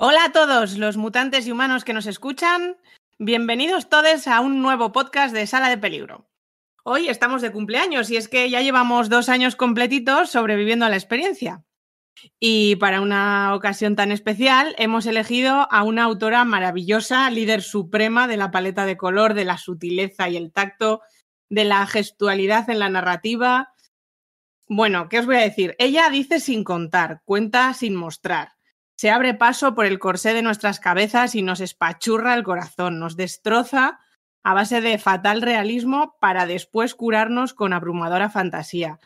Hola a todos los mutantes y humanos que nos escuchan. Bienvenidos todos a un nuevo podcast de Sala de Peligro. Hoy estamos de cumpleaños y es que ya llevamos dos años completitos sobreviviendo a la experiencia. Y para una ocasión tan especial hemos elegido a una autora maravillosa, líder suprema de la paleta de color, de la sutileza y el tacto, de la gestualidad en la narrativa. Bueno, ¿qué os voy a decir? Ella dice sin contar, cuenta sin mostrar. Se abre paso por el corsé de nuestras cabezas y nos espachurra el corazón, nos destroza a base de fatal realismo para después curarnos con abrumadora fantasía.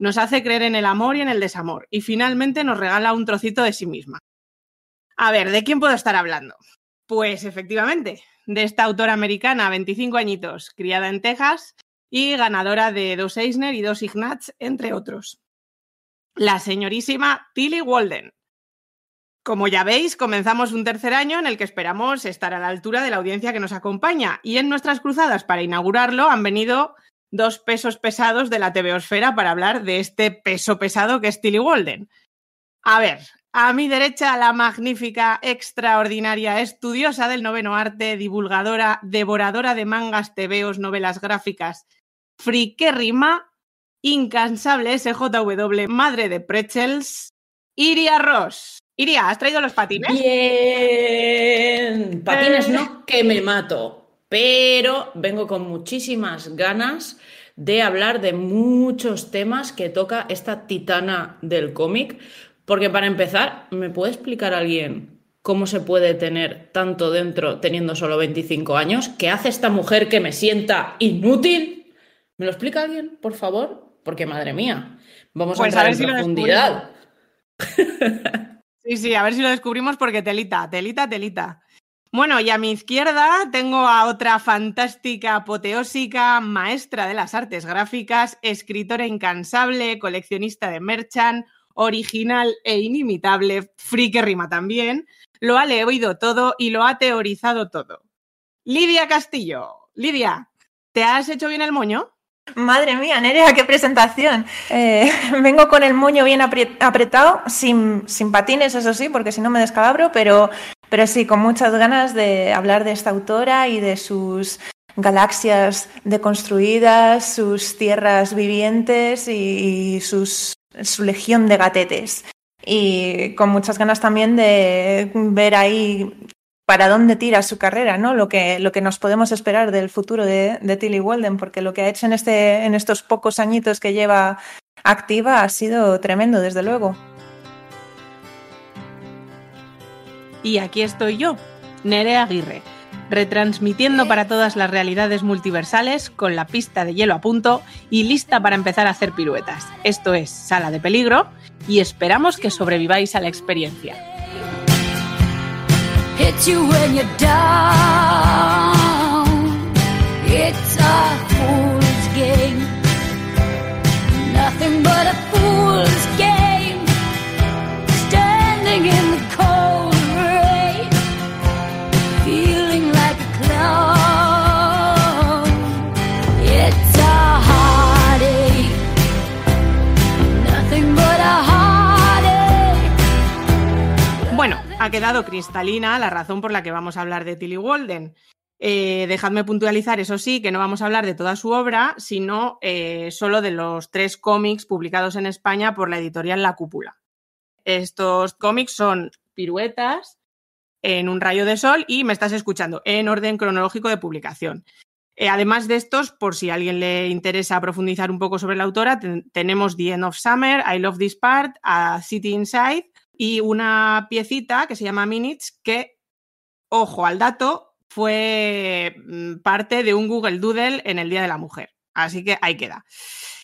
Nos hace creer en el amor y en el desamor y finalmente nos regala un trocito de sí misma. A ver, ¿de quién puedo estar hablando? Pues efectivamente, de esta autora americana, 25 añitos, criada en Texas y ganadora de dos Eisner y dos Ignatz, entre otros. La señorísima Tilly Walden. Como ya veis, comenzamos un tercer año en el que esperamos estar a la altura de la audiencia que nos acompaña y en nuestras cruzadas para inaugurarlo han venido dos pesos pesados de la TVosfera para hablar de este peso pesado que es Tilly Walden. A ver, a mi derecha la magnífica, extraordinaria, estudiosa del noveno arte, divulgadora, devoradora de mangas, tebeos, novelas gráficas, friquérrima, incansable SJW, madre de pretzels, Iria Ross. Iria, ¿has traído los patines? Bien. Patines no, que me mato. Pero vengo con muchísimas ganas de hablar de muchos temas que toca esta titana del cómic. Porque para empezar, ¿me puede explicar alguien cómo se puede tener tanto dentro teniendo solo 25 años? ¿Qué hace esta mujer que me sienta inútil? ¿Me lo explica alguien, por favor? Porque madre mía, vamos Pues a a entrar ver en si profundidad. Sí, sí, a ver si lo descubrimos porque telita, telita, telita. Bueno, y a mi izquierda tengo a otra fantástica, apoteósica, maestra de las artes gráficas, escritora incansable, coleccionista de merchant, original e inimitable, friki rima también, lo ha leído todo y lo ha teorizado todo. Lidia Castillo. Lidia, ¿te has hecho bien el moño? Madre mía, Nerea, qué presentación. Eh, vengo con el moño bien apretado, sin, sin patines, eso sí, porque si no me descalabro, pero, pero sí, con muchas ganas de hablar de esta autora y de sus galaxias deconstruidas, sus tierras vivientes y, y sus, su legión de gatetes. Y con muchas ganas también de ver ahí para dónde tira su carrera, ¿no? Lo que, lo que nos podemos esperar del futuro de, Tilly Walden, porque lo que ha hecho en, este, en estos pocos añitos que lleva activa ha sido tremendo, desde luego. Y aquí estoy yo, Nerea Aguirre, retransmitiendo para todas las realidades multiversales con la pista de hielo a punto y lista para empezar a hacer piruetas. Esto es Sala de Peligro y esperamos que sobreviváis a la experiencia. Hits you when you're down. It's a fool's ha quedado cristalina la razón por la que vamos a hablar de Tilly Walden. Eh, dejadme puntualizar, eso sí, que no vamos a hablar de toda su obra, sino eh, solo de los tres cómics publicados en España por la editorial La Cúpula. Estos cómics son piruetas en un rayo de sol y me estás escuchando en orden cronológico de publicación. Eh, además de estos, por si a alguien le interesa profundizar un poco sobre la autora, ten- tenemos The End of Summer, I Love This Part, A City Inside y una piecita que se llama Minutes que, ojo al dato, fue mm, parte de un Google Doodle en el Día de la Mujer. Así que ahí queda.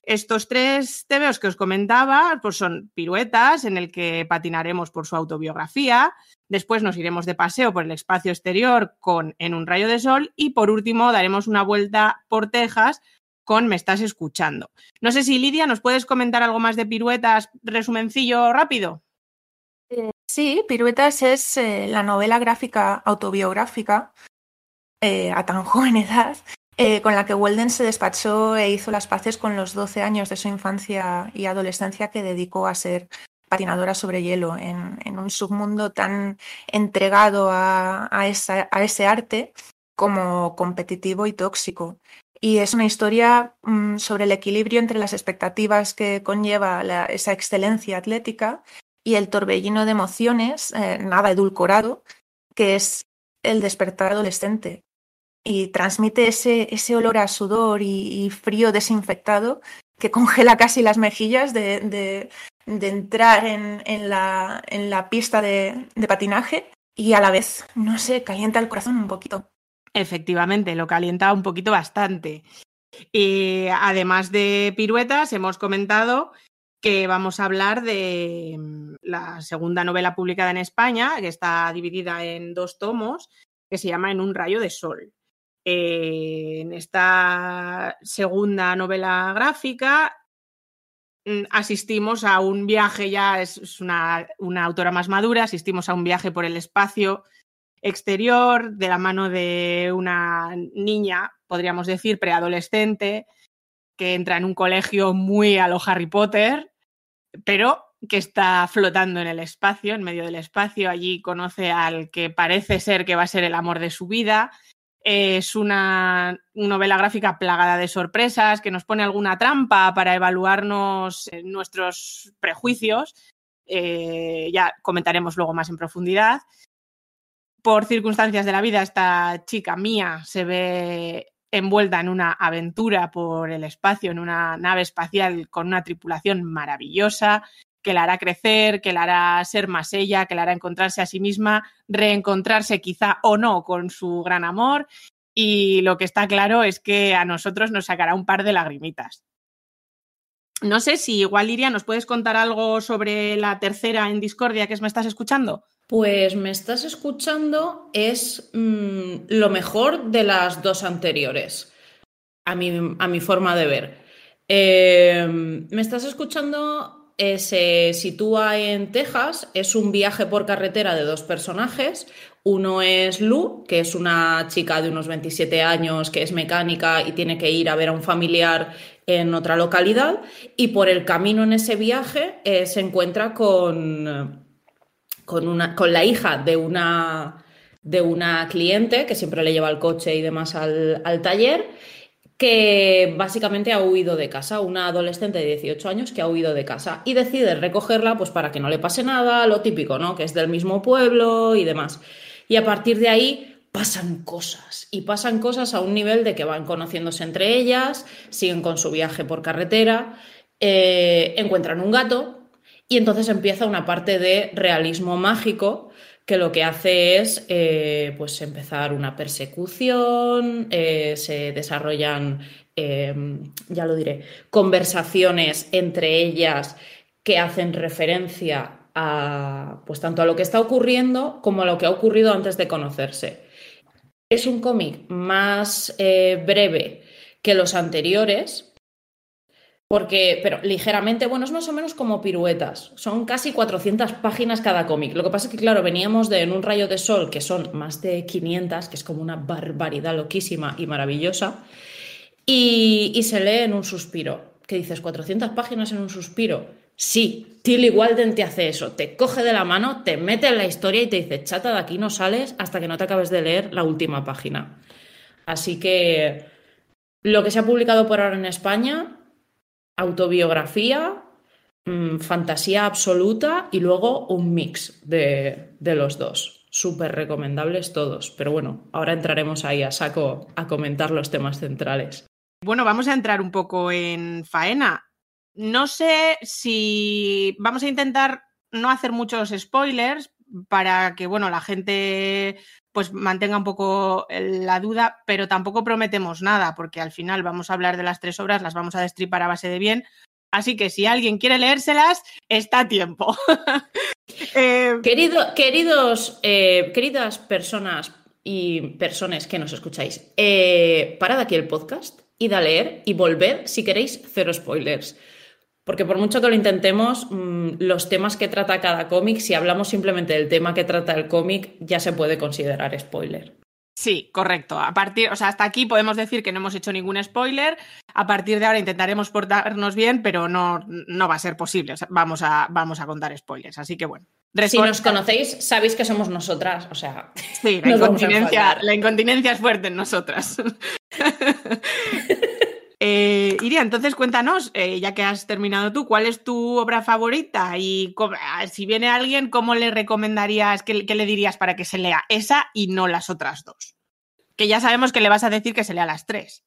Estos tres TVOs que os comentaba pues son piruetas en el que patinaremos por su autobiografía, después nos iremos de paseo por el espacio exterior con En un rayo de sol y por último daremos una vuelta por Texas con Me estás escuchando. No sé si Lidia, ¿nos puedes comentar algo más de piruetas? Resumencillo rápido. Sí, Piruetas es eh, la novela gráfica autobiográfica eh, a tan joven edad eh, con la que Walden se despachó e hizo las paces con los 12 años de su infancia y adolescencia que dedicó a ser patinadora sobre hielo en, un submundo tan entregado a, ese arte como competitivo y tóxico. Y es una historia mm, sobre el equilibrio entre las expectativas que conlleva esa excelencia atlética y el torbellino de emociones, eh, nada edulcorado, que es el despertar adolescente. Y transmite ese, ese olor a sudor y, frío desinfectado que congela casi las mejillas de, de- de entrar en, en la, en la pista de, de patinaje y a la vez, no sé, calienta el corazón un poquito. Efectivamente, lo calienta un poquito bastante. Y además de piruetas, hemos comentado que vamos a hablar de mm, la segunda novela publicada en España, que está dividida en dos tomos, que se llama En un rayo de sol. Eh, en esta segunda novela gráfica mm, asistimos a un viaje, ya es, una, una autora más madura, asistimos a un viaje por el espacio exterior de la mano de una niña, podríamos decir, preadolescente, que entra en un colegio muy a lo Harry Potter, pero que está flotando en el espacio, en medio del espacio. Allí conoce al que parece ser que va a ser el amor de su vida. Es una novela gráfica plagada de sorpresas que nos pone alguna trampa para evaluarnos eh, nuestros prejuicios. Eh, ya comentaremos luego más en profundidad por circunstancias de la vida, esta chica mía se ve envuelta en una aventura por el espacio, en una nave espacial con una tripulación maravillosa que la hará crecer, que la hará ser más ella, que la hará encontrarse a sí misma, reencontrarse quizá o no con su gran amor. Y lo que está claro es que a nosotros nos sacará un par de lagrimitas. No sé si igual, Iria, nos puedes contar algo sobre la tercera en Discordia que Me estás escuchando. Pues me estás escuchando es mm, lo mejor de las dos anteriores, a mi, a mi forma de ver. Eh, me estás escuchando eh, se sitúa en Texas, es un viaje por carretera de dos personajes. Uno es Lu, que es una chica de unos 27 años que es mecánica y tiene que ir a ver a un familiar en otra localidad. Y por el camino en ese viaje eh, se encuentra con con, una, con la hija de una, de una cliente que siempre le lleva el coche y demás al, al, taller, que básicamente ha huido de casa, una adolescente de 18 años que ha huido de casa y decide recogerla pues para que no le pase nada, lo típico, ¿no? Que es del mismo pueblo y demás. Y a partir de ahí pasan cosas y pasan cosas a un nivel de que van conociéndose entre ellas, siguen con su viaje por carretera, eh, encuentran un gato, y entonces empieza una parte de realismo mágico que lo que hace es eh, pues empezar una persecución, eh, se desarrollan, eh, ya lo diré, conversaciones entre ellas que hacen referencia a pues tanto a lo que está ocurriendo como a lo que ha ocurrido antes de conocerse. Es un cómic más breve que los anteriores, porque, pero ligeramente, bueno, es más o menos como piruetas. Son casi 400 páginas cada cómic. Lo que pasa es que, claro, veníamos de En un rayo de sol, que son más de 500, que es como una barbaridad loquísima y maravillosa. Y, se lee en un suspiro. ¿Qué dices? ¿400 páginas en un suspiro? Sí, Tilly Walden te hace eso. Te coge de la mano, te mete en la historia y te dice, chata, de aquí no sales hasta que no te acabes de leer la última página. Así que lo que se ha publicado por ahora en España autobiografía, mmm, fantasía absoluta y luego un mix de, de los dos. Súper recomendables todos. Pero bueno, ahora entraremos ahí a saco a comentar los temas centrales. Bueno, vamos a entrar un poco en faena. No sé si vamos a intentar no hacer muchos spoilers para que bueno la gente pues mantenga un poco la duda, pero tampoco prometemos nada, porque al final vamos a hablar de las tres obras, las vamos a destripar a base de bien. Así que si alguien quiere leérselas, está a tiempo. eh... Querido, queridos, eh, queridas personas y personas que nos escucháis, eh, parad aquí el podcast, id a leer y volver si queréis cero spoilers. Porque por mucho que lo intentemos, mmm, los temas que trata cada cómic, si hablamos simplemente del tema que trata el cómic, ya se puede considerar spoiler. Sí, correcto. A partir, o sea, hasta aquí podemos decir que no hemos hecho ningún spoiler. A partir de ahora intentaremos portarnos bien, pero no, no va a ser posible. O sea, vamos, a, vamos a contar spoilers. Así que bueno. Si nos conocéis, sabéis que somos nosotras. O sea, Sí, la incontinencia, la incontinencia es fuerte en nosotras. Eh, Iria, entonces cuéntanos, eh, ya que has terminado tú, ¿cuál es tu obra favorita? Y ah, si viene alguien, ¿cómo le recomendarías, qué, qué le dirías para que se lea esa y no las otras dos? Que ya sabemos que le vas a decir que se lea las tres.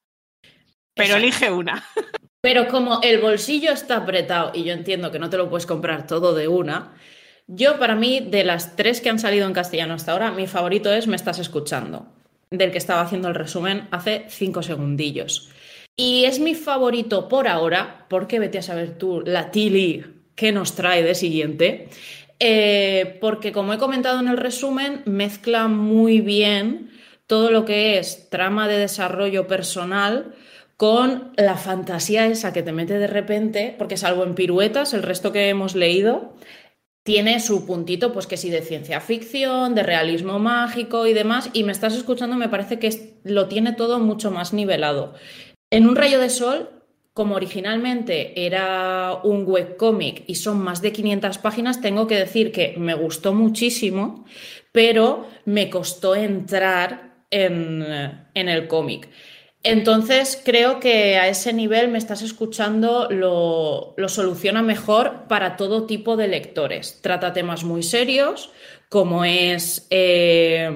Pero Exacto. elige una. Pero como el bolsillo está apretado y yo entiendo que no te lo puedes comprar todo de una, yo para mí, de las tres que han salido en castellano hasta ahora, mi favorito es Me estás escuchando, del que estaba haciendo el resumen hace cinco segundillos. Y es mi favorito por ahora, porque vete a saber tú, la Tilly, ¿qué nos trae de siguiente? Eh, porque como he comentado en el resumen, mezcla muy bien todo lo que es trama de desarrollo personal con la fantasía esa que te mete de repente, porque salvo en piruetas, el resto que hemos leído tiene su puntito, pues que sí, de ciencia ficción, de realismo mágico y demás, y me estás escuchando, me parece que lo tiene todo mucho más nivelado. En Un rayo de sol, como originalmente era un webcómic y son más de 500 páginas, tengo que decir que me gustó muchísimo, pero me costó entrar en, en el cómic. Entonces creo que a ese nivel me estás escuchando lo, lo soluciona mejor para todo tipo de lectores. Trata temas muy serios, como es, eh,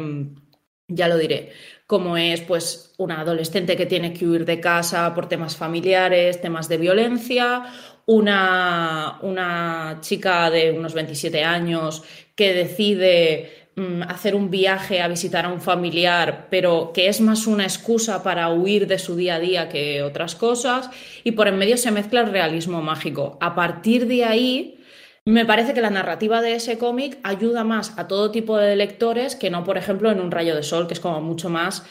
ya lo diré, como es pues una adolescente que tiene que huir de casa por temas familiares, temas de violencia, una, una chica de unos 27 años que decide mm, hacer un viaje a visitar a un familiar, pero que es más una excusa para huir de su día a día que otras cosas, y por en medio se mezcla el realismo mágico. A partir de ahí, me parece que la narrativa de ese cómic ayuda más a todo tipo de lectores que no, por ejemplo, en Un rayo de sol, que es como mucho más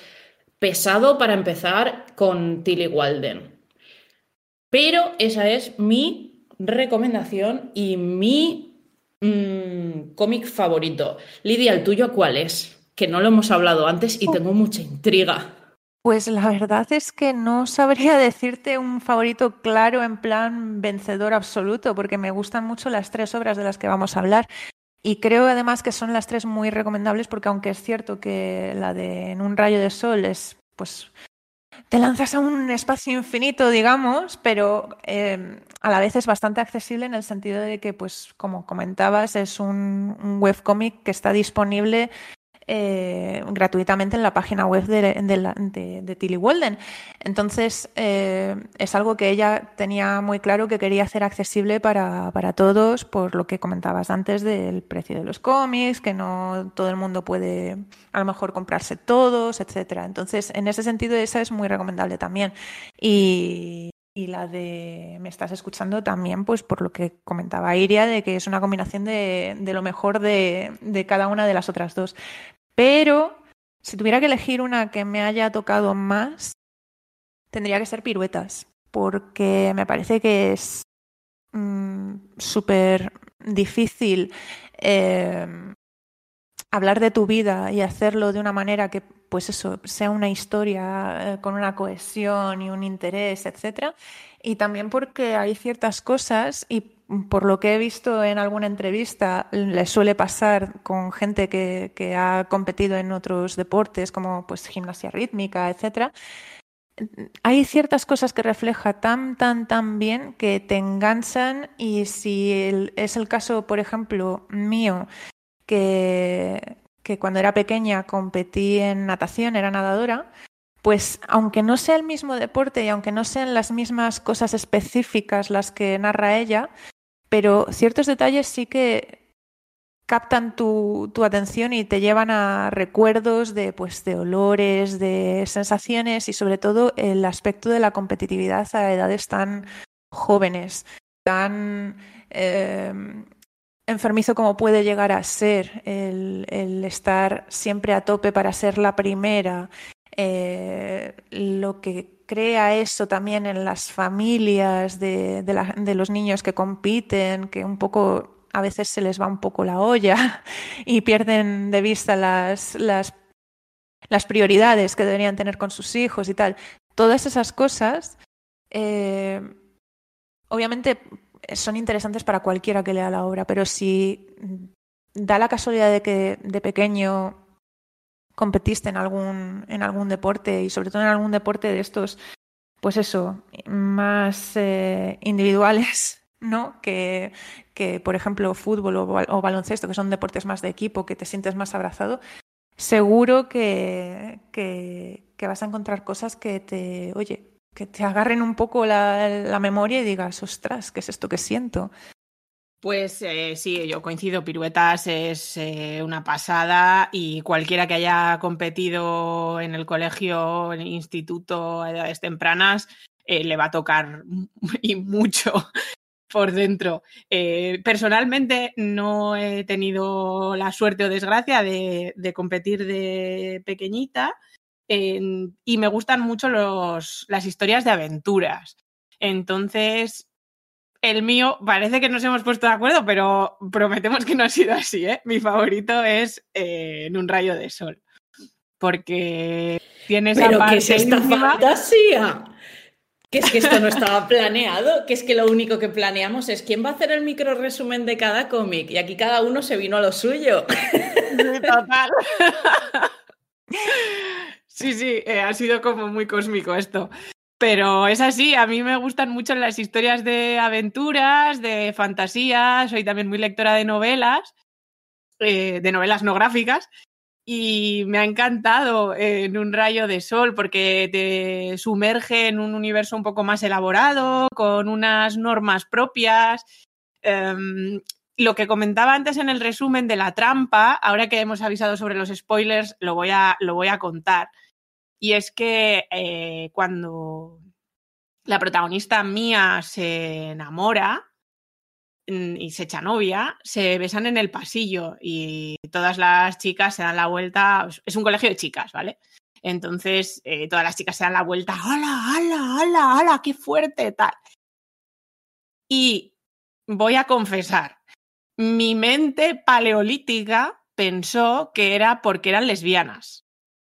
pesado para empezar con Tilly Walden. Pero esa es mi recomendación y mi mm, cómic favorito. Lidia, ¿el tuyo cuál es? Que no lo hemos hablado antes y tengo mucha intriga. Pues la verdad es que no sabría decirte un favorito claro en plan vencedor absoluto, porque me gustan mucho las tres obras de las que vamos a hablar. Y creo además que son las tres muy recomendables porque aunque es cierto que la de En un rayo de sol es, pues, te lanzas a un espacio infinito, digamos, pero eh, a la vez es bastante accesible en el sentido de que, pues, como comentabas, es un, un webcómic que está disponible eh, gratuitamente en la página web de, de, de Tilly Walden. Entonces, eh, es algo que ella tenía muy claro que quería hacer accesible para, para todos, por lo que comentabas antes del precio de los cómics, que no todo el mundo puede a lo mejor comprarse todos, etcétera. Entonces, en ese sentido, esa es muy recomendable también. Y, y la de Me estás escuchando también, pues por lo que comentaba Iria, de que es una combinación de, de lo mejor de, de cada una de las otras dos. Pero si tuviera que elegir una que me haya tocado más, tendría que ser piruetas, porque me parece que es mm, súper difícil eh, hablar de tu vida y hacerlo de una manera que, pues eso, sea una historia eh, con una cohesión y un interés, etcétera. Y también porque hay ciertas cosas y por lo que he visto en alguna entrevista, le suele pasar con gente que, ha competido en otros deportes como pues gimnasia rítmica, etcétera. Hay ciertas cosas que refleja tan, tan, tan bien que te enganchan y si es el caso, por ejemplo, mío, que, que cuando era pequeña competí en natación, era nadadora, pues aunque no sea el mismo deporte y aunque no sean las mismas cosas específicas las que narra ella, pero ciertos detalles sí que captan tu, tu atención y te llevan a recuerdos de, pues, de olores, de sensaciones y sobre todo el aspecto de la competitividad a edades tan jóvenes, tan eh, enfermizo como puede llegar a ser el, estar siempre a tope para ser la primera, eh, lo que crea eso también en las familias de, los niños que compiten, que un poco a veces se les va un poco la olla y pierden de vista las prioridades que deberían tener con sus hijos y tal. Todas esas cosas, eh, obviamente son interesantes para cualquiera que lea la obra, pero si da la casualidad de que de pequeño competiste en algún, en algún deporte y sobre todo en algún deporte de estos, pues eso, más eh, individuales, ¿no? Que, que, por ejemplo, fútbol o, bal- o baloncesto, que son deportes más de equipo, que te sientes más abrazado, seguro que, que, que vas a encontrar cosas que te, oye, que te agarren un poco la, la memoria y digas, ostras, ¿qué es esto que siento? Pues eh, sí, yo coincido, piruetas es eh, una pasada y cualquiera que haya competido en el colegio, en el instituto, a edades tempranas, eh, le va a tocar y mucho por dentro. Personalmente no he tenido la suerte o desgracia de, de competir de pequeñita y me gustan mucho los, las historias de aventuras. Entonces, el mío parece que nos hemos puesto de acuerdo, pero prometemos que no ha sido así, ¿eh? Mi favorito es eh, En un rayo de sol. Porque tiene esa Pero parte ¿qué es esta íntima. fantasía? Que es que esto no estaba planeado, que es que lo único que planeamos es quién va a hacer el micro resumen de cada cómic y aquí cada uno se vino a lo suyo. Sí, total. Sí, sí, eh, ha sido como muy cósmico esto. Pero es así, a mí me gustan mucho las historias de aventuras, de fantasía, soy también muy lectora de novelas, eh, de novelas no gráficas, y me ha encantado eh, en un rayo de sol porque te sumerge en un universo un poco más elaborado, con unas normas propias. Em, lo que comentaba antes en el resumen de la trampa, ahora que hemos avisado sobre los spoilers, lo voy a, lo voy a contar. Y es que eh, cuando la protagonista mía se enamora mm, y se echa novia, se besan en el pasillo y todas las chicas se dan la vuelta. Es un colegio de chicas, ¿vale? Entonces eh, todas las chicas se dan la vuelta. ¡Hala, hala, hala, hala! ¡Qué fuerte! Tal. Y voy a confesar, mi mente paleolítica pensó que era porque eran lesbianas.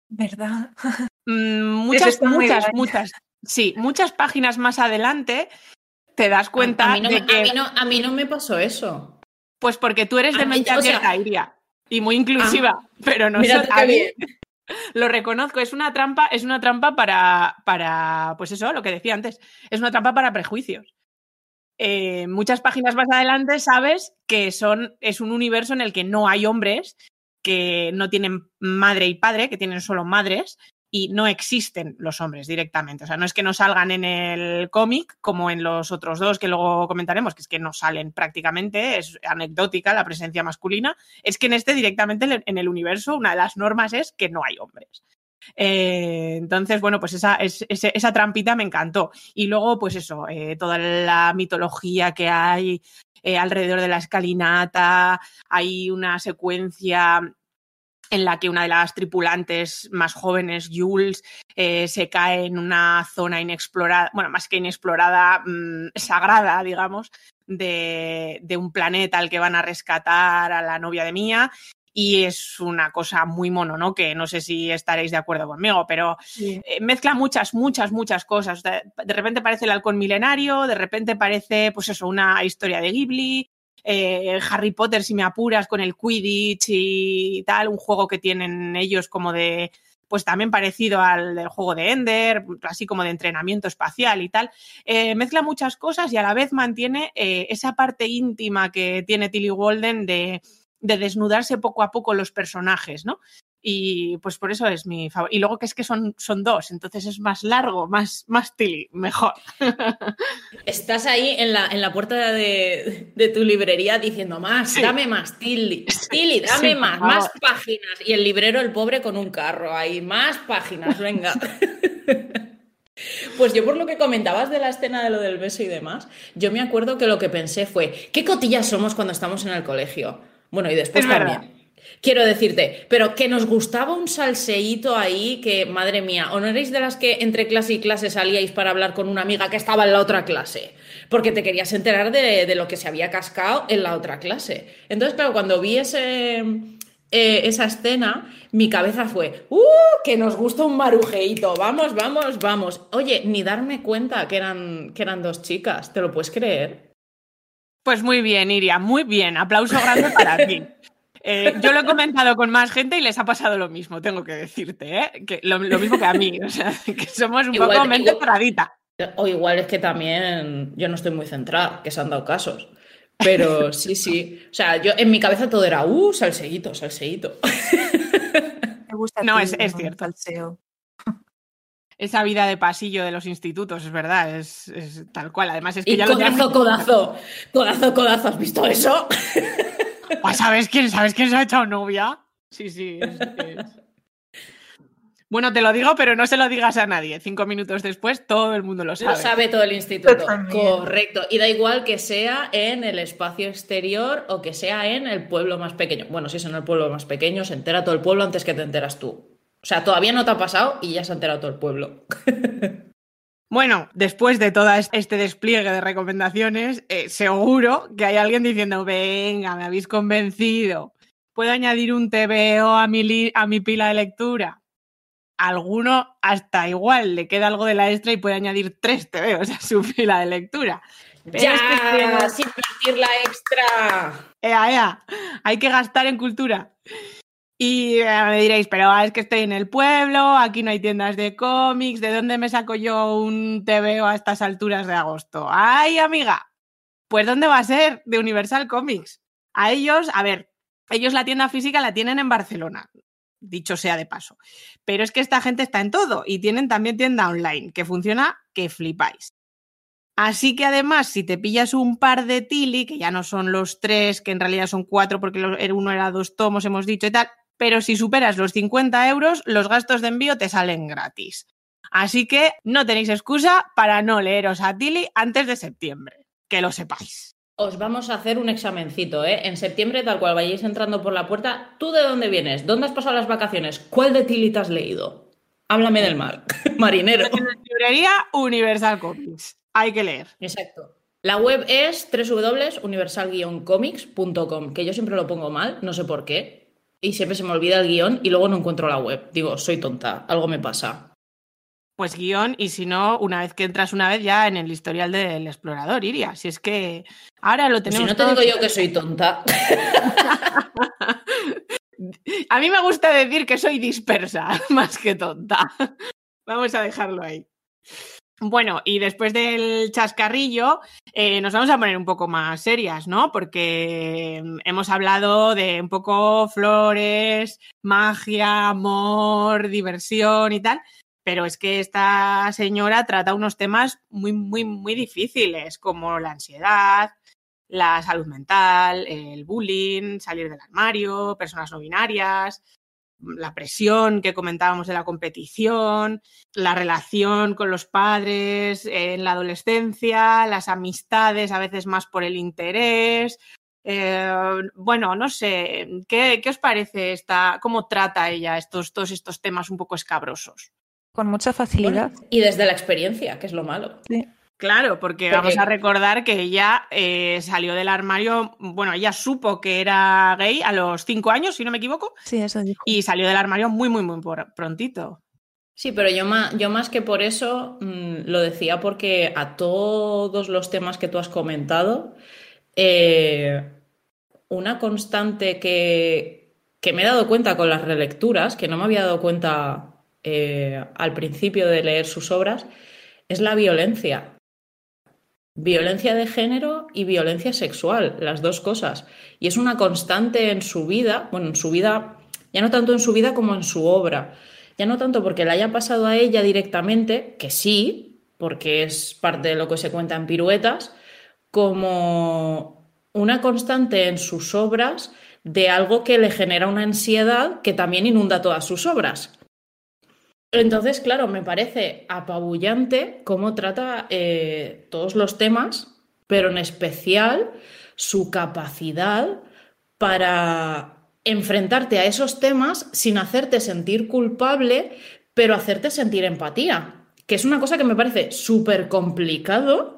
¿Verdad? Mm, muchas, muchas, muchas. Sí, muchas páginas más adelante te das cuenta a, mí no, de me- que, a mí no- a mí no me pasó eso. pues porque tú eres de mente abierta, Iria, y muy inclusiva, pero no bien. lo reconozco, es una trampa, es una trampa para, para, pues eso, lo que decía antes, es una trampa para prejuicios. Eh, muchas páginas más adelante sabes que son, es un universo en el que no hay hombres, que no tienen madre y padre, que tienen solo madres, y no existen los hombres directamente. O sea, no es que no salgan en el cómic como en los otros dos que luego comentaremos, que es que no salen prácticamente, es anecdótica la presencia masculina, es que en este directamente en el universo una de las normas es que no hay hombres. Eh, entonces, bueno, pues esa, esa trampita me encantó. Y luego, pues eso, eh, toda la mitología que hay eh, alrededor de la escalinata, hay una secuencia en la que una de las tripulantes más jóvenes, Jules, eh, se cae en una zona inexplorada, bueno, más que inexplorada, mm, sagrada, digamos, de, de un planeta al que van a rescatar a la novia de Mía. Y es una cosa muy mono, ¿no? Que no sé si estaréis de acuerdo conmigo, pero eh, mezcla muchas, muchas, muchas cosas. De, de repente parece el halcón milenario, de repente parece, pues eso, una historia de Ghibli, eh, Harry Potter, si me apuras, con el Quidditch y tal, un juego que tienen ellos como de, pues también parecido al del juego de Ender, así como de entrenamiento espacial y tal. Eh, mezcla muchas cosas y a la vez mantiene eh, esa parte íntima que tiene Tilly Walden de, de desnudarse poco a poco los personajes, ¿no? Y pues por eso es mi favorito. Y luego que es que son, son dos, entonces es más largo, más, más Tilly, mejor. Estás ahí en la, en la puerta de, de tu librería diciendo más, Sí. dame más, Tilly, Tilly, dame Sí, más, favor. más páginas. Y el librero, el pobre, con un carro ahí, más páginas, venga. Pues yo por lo que comentabas de la escena de lo del beso y demás, yo me acuerdo que lo que pensé fue, ¿qué cotillas somos cuando estamos en el colegio? Bueno, y después también. Quiero decirte, pero que nos gustaba un salseíto ahí que, madre mía, ¿o no erais de las que entre clase y clase salíais para hablar con una amiga que estaba en la otra clase? Porque te querías enterar de, de lo que se había cascado en la otra clase. Entonces, claro, cuando vi ese, eh, esa escena, mi cabeza fue, ¡uh! Que nos gusta un marujeito, vamos, vamos, vamos. Oye, ni darme cuenta que eran, que eran dos chicas, ¿te lo puedes creer? Pues muy bien, Iria, muy bien. Aplauso grande para ti. Eh, yo lo he comentado con más gente y les ha pasado lo mismo, tengo que decirte, ¿eh? Que lo, lo mismo que a mí, o sea, que somos un Igual- poco mente igual- cerradita. O igual es que también yo no estoy muy centrada, que se han dado casos. Pero sí, sí. O sea, yo en mi cabeza todo era, ¡uh! Salseíto, salseíto. Me gusta No, ti, es- es cierto. Salseo. Esa vida de pasillo de los institutos, es verdad, es, es tal cual. Además es que Y ya lo tienen- codazo, codazo, codazo, codazo, ¿has visto eso? Pues, ¿sabes quién, ¿Sabes quién se ha echado novia? Sí, sí. es- es- Bueno, te lo digo, pero no se lo digas a nadie. Cinco minutos después, todo el mundo lo sabe. Lo sabe todo el instituto. Correcto. Y da igual que sea en el espacio exterior o que sea en el pueblo más pequeño. Bueno, si es en el pueblo más pequeño, se entera todo el pueblo antes que te enteras tú. O sea, todavía no te ha pasado y ya se ha enterado todo el pueblo. Bueno, después de todo este despliegue de recomendaciones, eh, seguro que hay alguien diciendo, venga, me habéis convencido. ¿Puedo añadir un TVO a mi, li- a mi pila de lectura? Alguno hasta igual le queda algo de la extra y puede añadir tres TVOs a su pila de lectura. Pero ¡Ya! es que ¡Sin invertir la extra! Ea, ea, hay que gastar en cultura. Y eh, me diréis, pero ah, es que estoy en el pueblo, aquí no hay tiendas de cómics, ¿de dónde me saco yo un TVO a estas alturas de agosto? ¡Ay, amiga! Pues ¿dónde va a ser? De Universal Comics. A ellos, a ver, ellos la tienda física la tienen en Barcelona, dicho sea de paso. Pero es que esta gente está en todo y tienen también tienda online, que funciona que flipáis. Así que además, si te pillas un par de Tilly, que ya no son los tres, que en realidad son cuatro porque uno era dos tomos, hemos dicho y tal, pero si superas los 50 euros, los gastos de envío te salen gratis. Así que no tenéis excusa para no leeros a Tilly antes de septiembre, que lo sepáis. Os vamos a hacer un examencito, ¿eh? En septiembre, tal cual vayáis entrando por la puerta, ¿tú de dónde vienes? ¿Dónde has pasado las vacaciones? ¿Cuál de Tilly te has leído? Háblame del mar, marinero. En la librería Universal Comics. Hay que leer. Exacto. La web es www.universal-comics.com, que yo siempre lo pongo mal, no sé por qué. Y siempre se me olvida el guion y luego no encuentro la web. Digo, soy tonta, algo me pasa. Pues guion, y si no, una vez que entras una vez ya en el historial del explorador, Iria. Si es que ahora lo Si tenemos. no te digo yo que soy tonta. A mí me gusta decir que soy dispersa, más que tonta. Vamos a dejarlo ahí. Bueno, y después del chascarrillo, eh, nos vamos a poner un poco más serias, ¿no? Porque mm, hemos hablado de un poco flores, magia, amor, diversión y tal, pero es que esta señora trata unos temas muy, muy, muy difíciles, como la ansiedad, la salud mental, el bullying, salir del armario, personas no binarias, la presión que comentábamos de la competición, la relación con los padres en la adolescencia, las amistades a veces más por el interés. Eh, bueno, no sé, ¿qué, qué os parece esta, cómo trata ella estos, todos estos temas un poco escabrosos? Con mucha facilidad. Bueno, y desde la experiencia, que es lo malo. Sí. Claro, porque, Porque- vamos a recordar que ella eh, salió del armario, bueno, ella supo que era gay a los cinco años, si no me equivoco, Sí, eso dijo. y salió del armario muy, muy, muy prontito. Sí, pero yo más, yo más que por eso mm, lo decía porque a todos los temas que tú has comentado, eh, una constante que, que me he dado cuenta con las relecturas, que no me había dado cuenta eh, al principio de leer sus obras, es la violencia. Violencia de género y violencia sexual, las dos cosas. Y es una constante en su vida, bueno, en su vida, ya no tanto en su vida como en su obra. Ya no tanto porque le haya pasado a ella directamente, que sí, porque es parte de lo que se cuenta en piruetas, como una constante en sus obras de algo que le genera una ansiedad que también inunda todas sus obras. Entonces, claro, me parece apabullante cómo trata eh, todos los temas, pero en especial su capacidad para enfrentarte a esos temas sin hacerte sentir culpable, pero hacerte sentir empatía, que es una cosa que me parece súper complicado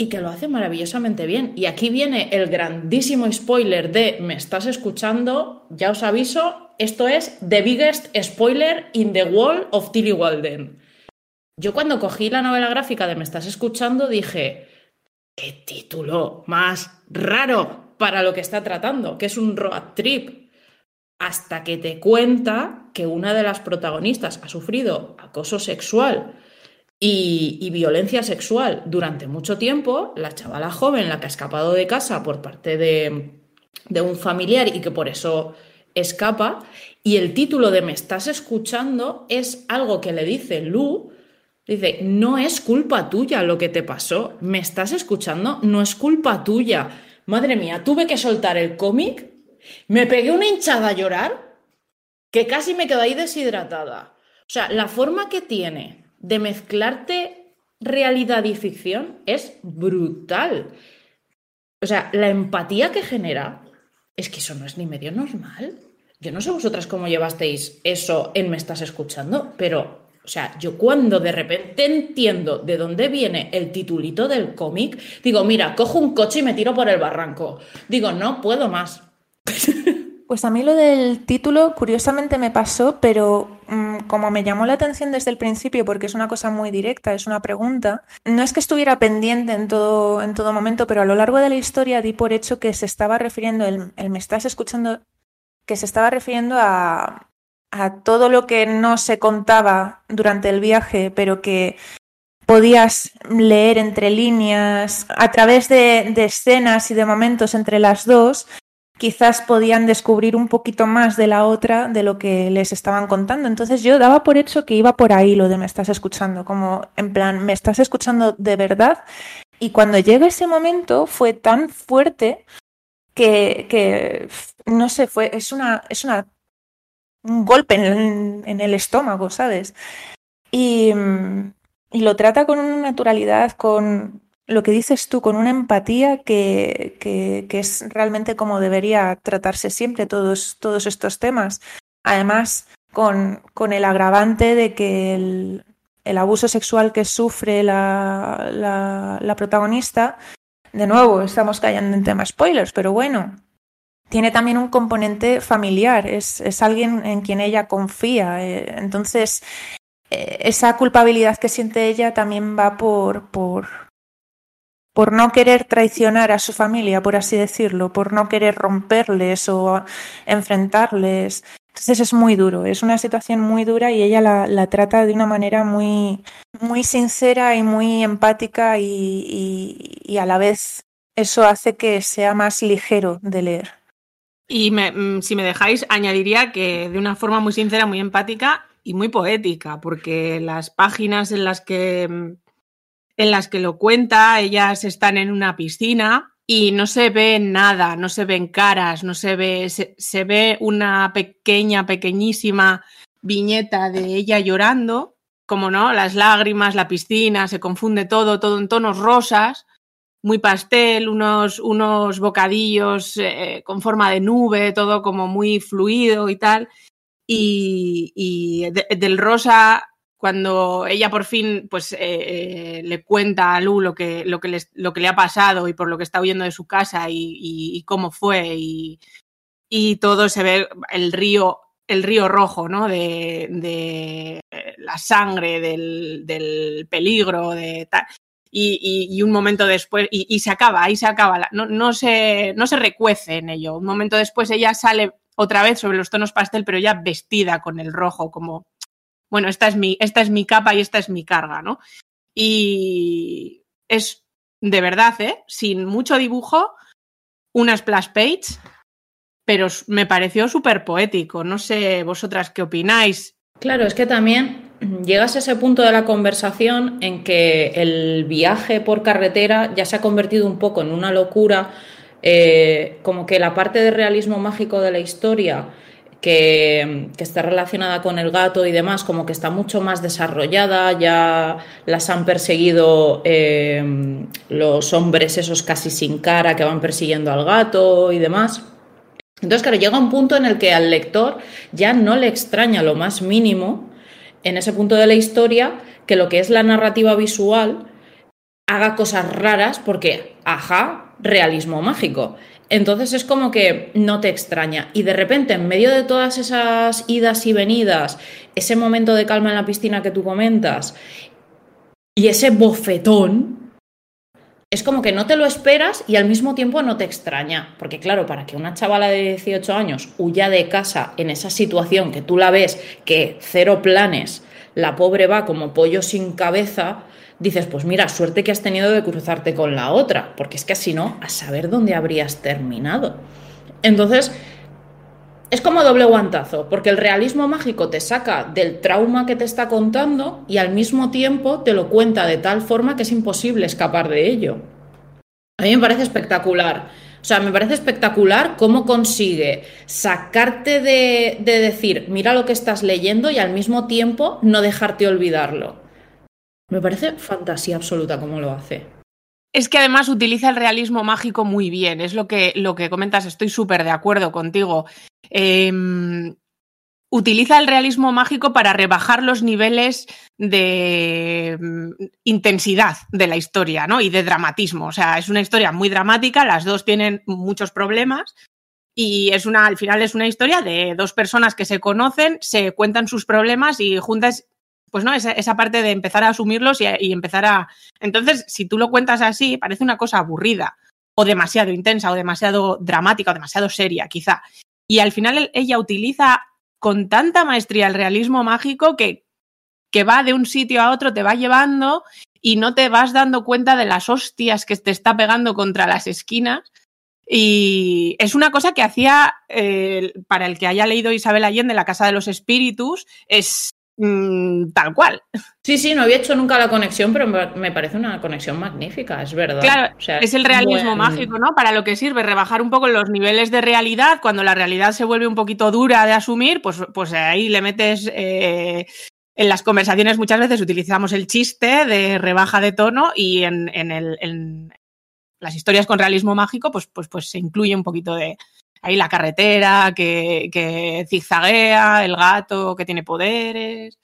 y que lo hace maravillosamente bien. Y aquí viene el grandísimo spoiler de me estás escuchando, ya os aviso, esto es the biggest spoiler in the world of Tilly Walden. Yo cuando cogí la novela gráfica de me estás escuchando dije, qué título más raro para lo que está tratando, que es un road trip. Hasta que te cuenta que una de las protagonistas ha sufrido acoso sexual y, violencia sexual durante mucho tiempo, la chavala joven, la que ha escapado de casa por parte de, de un familiar y que por eso escapa, y el título de Me estás escuchando es algo que le dice Lu, dice, no es culpa tuya lo que te pasó, me estás escuchando, no es culpa tuya. Madre mía, tuve que soltar el cómic, me pegué una hinchada a llorar, que casi me quedé ahí deshidratada. O sea, la forma que tiene de mezclarte realidad y ficción es brutal. O sea, la empatía que genera es que eso no es ni medio normal. Yo no sé vosotras cómo llevasteis eso en Me estás escuchando, pero, o sea, yo cuando de repente entiendo de dónde viene el titulito del cómic, digo, mira, cojo un coche y me tiro por el barranco. Digo, no puedo más. Pues a mí lo del título curiosamente me pasó, pero como me llamó la atención desde el principio, porque es una cosa muy directa, es una pregunta, no es que estuviera pendiente en todo, en todo momento, pero a lo largo de la historia di por hecho que se estaba refiriendo, me estás escuchando, que se estaba refiriendo a, todo lo que no se contaba durante el viaje, pero que podías leer entre líneas, a través de escenas y de momentos entre las dos, quizás podían descubrir un poquito más de la otra de lo que les estaban contando. Entonces yo daba por hecho que iba por ahí lo de me estás escuchando, como en plan, me estás escuchando de verdad. Y cuando llega ese momento fue tan fuerte que, que no sé, fue, es una, es una, un golpe en el, en el estómago, ¿sabes? Y, y lo trata con una naturalidad, con, lo que dices tú, con una empatía que, que, es realmente como debería tratarse siempre todos, todos estos temas. Además, con, con el agravante de que el, el abuso sexual que sufre la, la, protagonista, de nuevo, estamos cayendo en temas spoilers, pero bueno, tiene también un componente familiar, es, es alguien en quien ella confía. Eh, entonces, eh, esa culpabilidad que siente ella también va por, por, por no querer traicionar a su familia, por así decirlo, por no querer romperles o enfrentarles. Entonces es muy duro, es una situación muy dura y ella la, trata de una manera muy, muy sincera y muy empática y, y, y, a la vez eso hace que sea más ligero de leer. Y me, si me dejáis, añadiría que de una forma muy sincera, muy empática y muy poética, porque las páginas en las que en las que lo cuenta, ellas están en una piscina y no se ve nada, no se ven caras, no se ve, se, se ve una pequeña, pequeñísima viñeta de ella llorando, como no, las lágrimas, la piscina, se confunde todo, todo en tonos rosas, muy pastel, unos, unos bocadillos eh, con forma de nube, todo como muy fluido y tal. Y, y de, del rosa cuando ella por fin pues, eh, eh, le cuenta a Lu lo que, lo, que les, lo que le ha pasado y por lo que está huyendo de su casa y, cómo fue y, y, todo se ve el río, el río rojo, ¿no? De, de la sangre, del, del peligro, de tal. Y, y, un momento después, y, se acaba, ahí se acaba, no, no, se, no se recuece en ello. Un momento después ella sale otra vez sobre los tonos pastel, pero ya vestida con el rojo, como bueno, esta es mi, esta es mi capa y esta es mi carga, ¿no? Y es de verdad, ¿eh? Sin mucho dibujo, una splash page, pero me pareció súper poético. No sé vosotras qué opináis. Claro, es que también llegas a ese punto de la conversación en que el viaje por carretera ya se ha convertido un poco en una locura, eh, como que la parte de realismo mágico de la historia que, está relacionada con el gato y demás, como que está mucho más desarrollada, ya las han perseguido eh, los hombres esos casi sin cara que van persiguiendo al gato y demás. Entonces, claro, llega un punto en el que al lector ya no le extraña lo más mínimo en ese punto de la historia que lo que es la narrativa visual haga cosas raras porque, ajá, realismo mágico. Entonces es como que no te extraña. Y de repente, en medio de todas esas idas y venidas, ese momento de calma en la piscina que tú comentas, y ese bofetón, es como que no te lo esperas y al mismo tiempo no te extraña. Porque claro, para que una chavala de 18 años huya de casa en esa situación que tú la ves, que cero planes, la pobre va como pollo sin cabeza, dices, pues mira, suerte que has tenido de cruzarte con la otra, porque es que si no, a saber dónde habrías terminado. Entonces, es como doble guantazo, porque el realismo mágico te saca del trauma que te está contando y al mismo tiempo te lo cuenta de tal forma que es imposible escapar de ello. A mí me parece espectacular. O sea, me parece espectacular cómo consigue sacarte de, de decir, mira lo que estás leyendo y al mismo tiempo no dejarte olvidarlo. Me parece fantasía absoluta cómo lo hace. Es que además utiliza el realismo mágico muy bien, es lo que, lo que comentas, estoy súper de acuerdo contigo. Eh, utiliza el realismo mágico para rebajar los niveles de mm, intensidad de la historia, ¿no? Y de dramatismo. O sea, es una historia muy dramática, las dos tienen muchos problemas. Y es una, al final es una historia de dos personas que se conocen, se cuentan sus problemas y juntas pues no, esa, esa, parte de empezar a asumirlos y, empezar a... Entonces, si tú lo cuentas así, parece una cosa aburrida o demasiado intensa o demasiado dramática o demasiado seria, quizá. Y al final ella utiliza con tanta maestría el realismo mágico que, que va de un sitio a otro, te va llevando y no te vas dando cuenta de las hostias que te está pegando contra las esquinas. Y es una cosa que hacía, eh, para el que haya leído Isabel Allende, La Casa de los Espíritus, es mmm, tal cual. Sí, sí, no había hecho nunca la conexión, pero me parece una conexión magnífica, es verdad. Claro, o sea, es el realismo mágico, ¿no? Para lo que sirve, rebajar un poco los niveles de realidad. Cuando la realidad se vuelve un poquito dura de asumir, pues, pues ahí le metes. Eh, en las conversaciones muchas veces utilizamos el chiste de rebaja de tono y en, en, el, en las historias con realismo mágico, pues, pues, pues se incluye un poquito de, ahí la carretera que, que, zigzaguea, el gato que tiene poderes.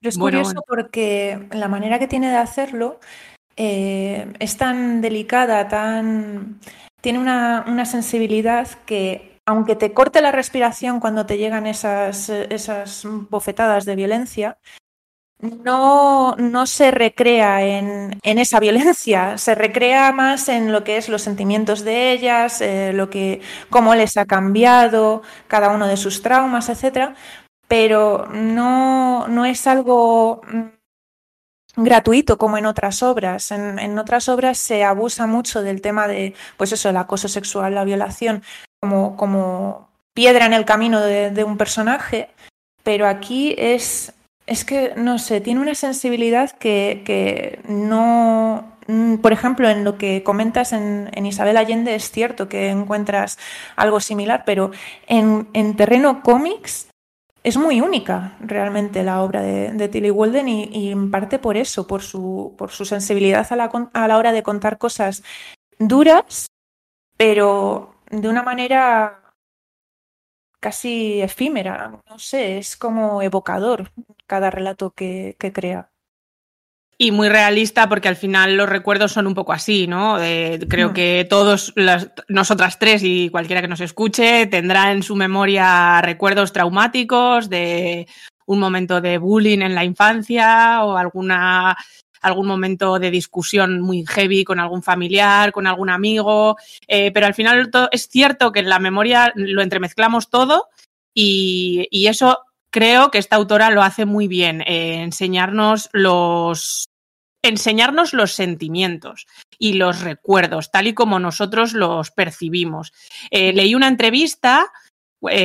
Pero es bueno, curioso porque la manera que tiene de hacerlo eh, es tan delicada, tan tiene una, una, sensibilidad que aunque te corte la respiración cuando te llegan esas, esas bofetadas de violencia, no, no se recrea en, en, esa violencia, se recrea más en lo que es los sentimientos de ellas, eh, lo que, cómo les ha cambiado cada uno de sus traumas, etcétera, pero no, no es algo gratuito como en otras obras. En, en, otras obras se abusa mucho del tema de, pues eso, el acoso sexual, la violación, como, como piedra en el camino de un personaje, pero aquí es es que, no sé, tiene una sensibilidad que, que, no. Por ejemplo, en lo que comentas en, Isabel Allende es cierto que encuentras algo similar, pero en, en terreno cómics es muy única realmente la obra de, de Tilly Walden y, y, en parte por eso, por su, por su sensibilidad a la, a la hora de contar cosas duras, pero de una manera casi efímera, no sé, es como evocador cada relato que, que, crea. Y muy realista porque al final los recuerdos son un poco así, ¿no? Eh, creo mm. que todos, las, nosotras tres y cualquiera que nos escuche, tendrá en su memoria recuerdos traumáticos de un momento de bullying en la infancia o alguna algún momento de discusión muy heavy con algún familiar, con algún amigo, eh, pero al final es cierto que en la memoria lo entremezclamos todo y, y eso creo que esta autora lo hace muy bien, eh, enseñarnos los enseñarnos los sentimientos y los recuerdos, tal y como nosotros los percibimos. Eh, leí una entrevista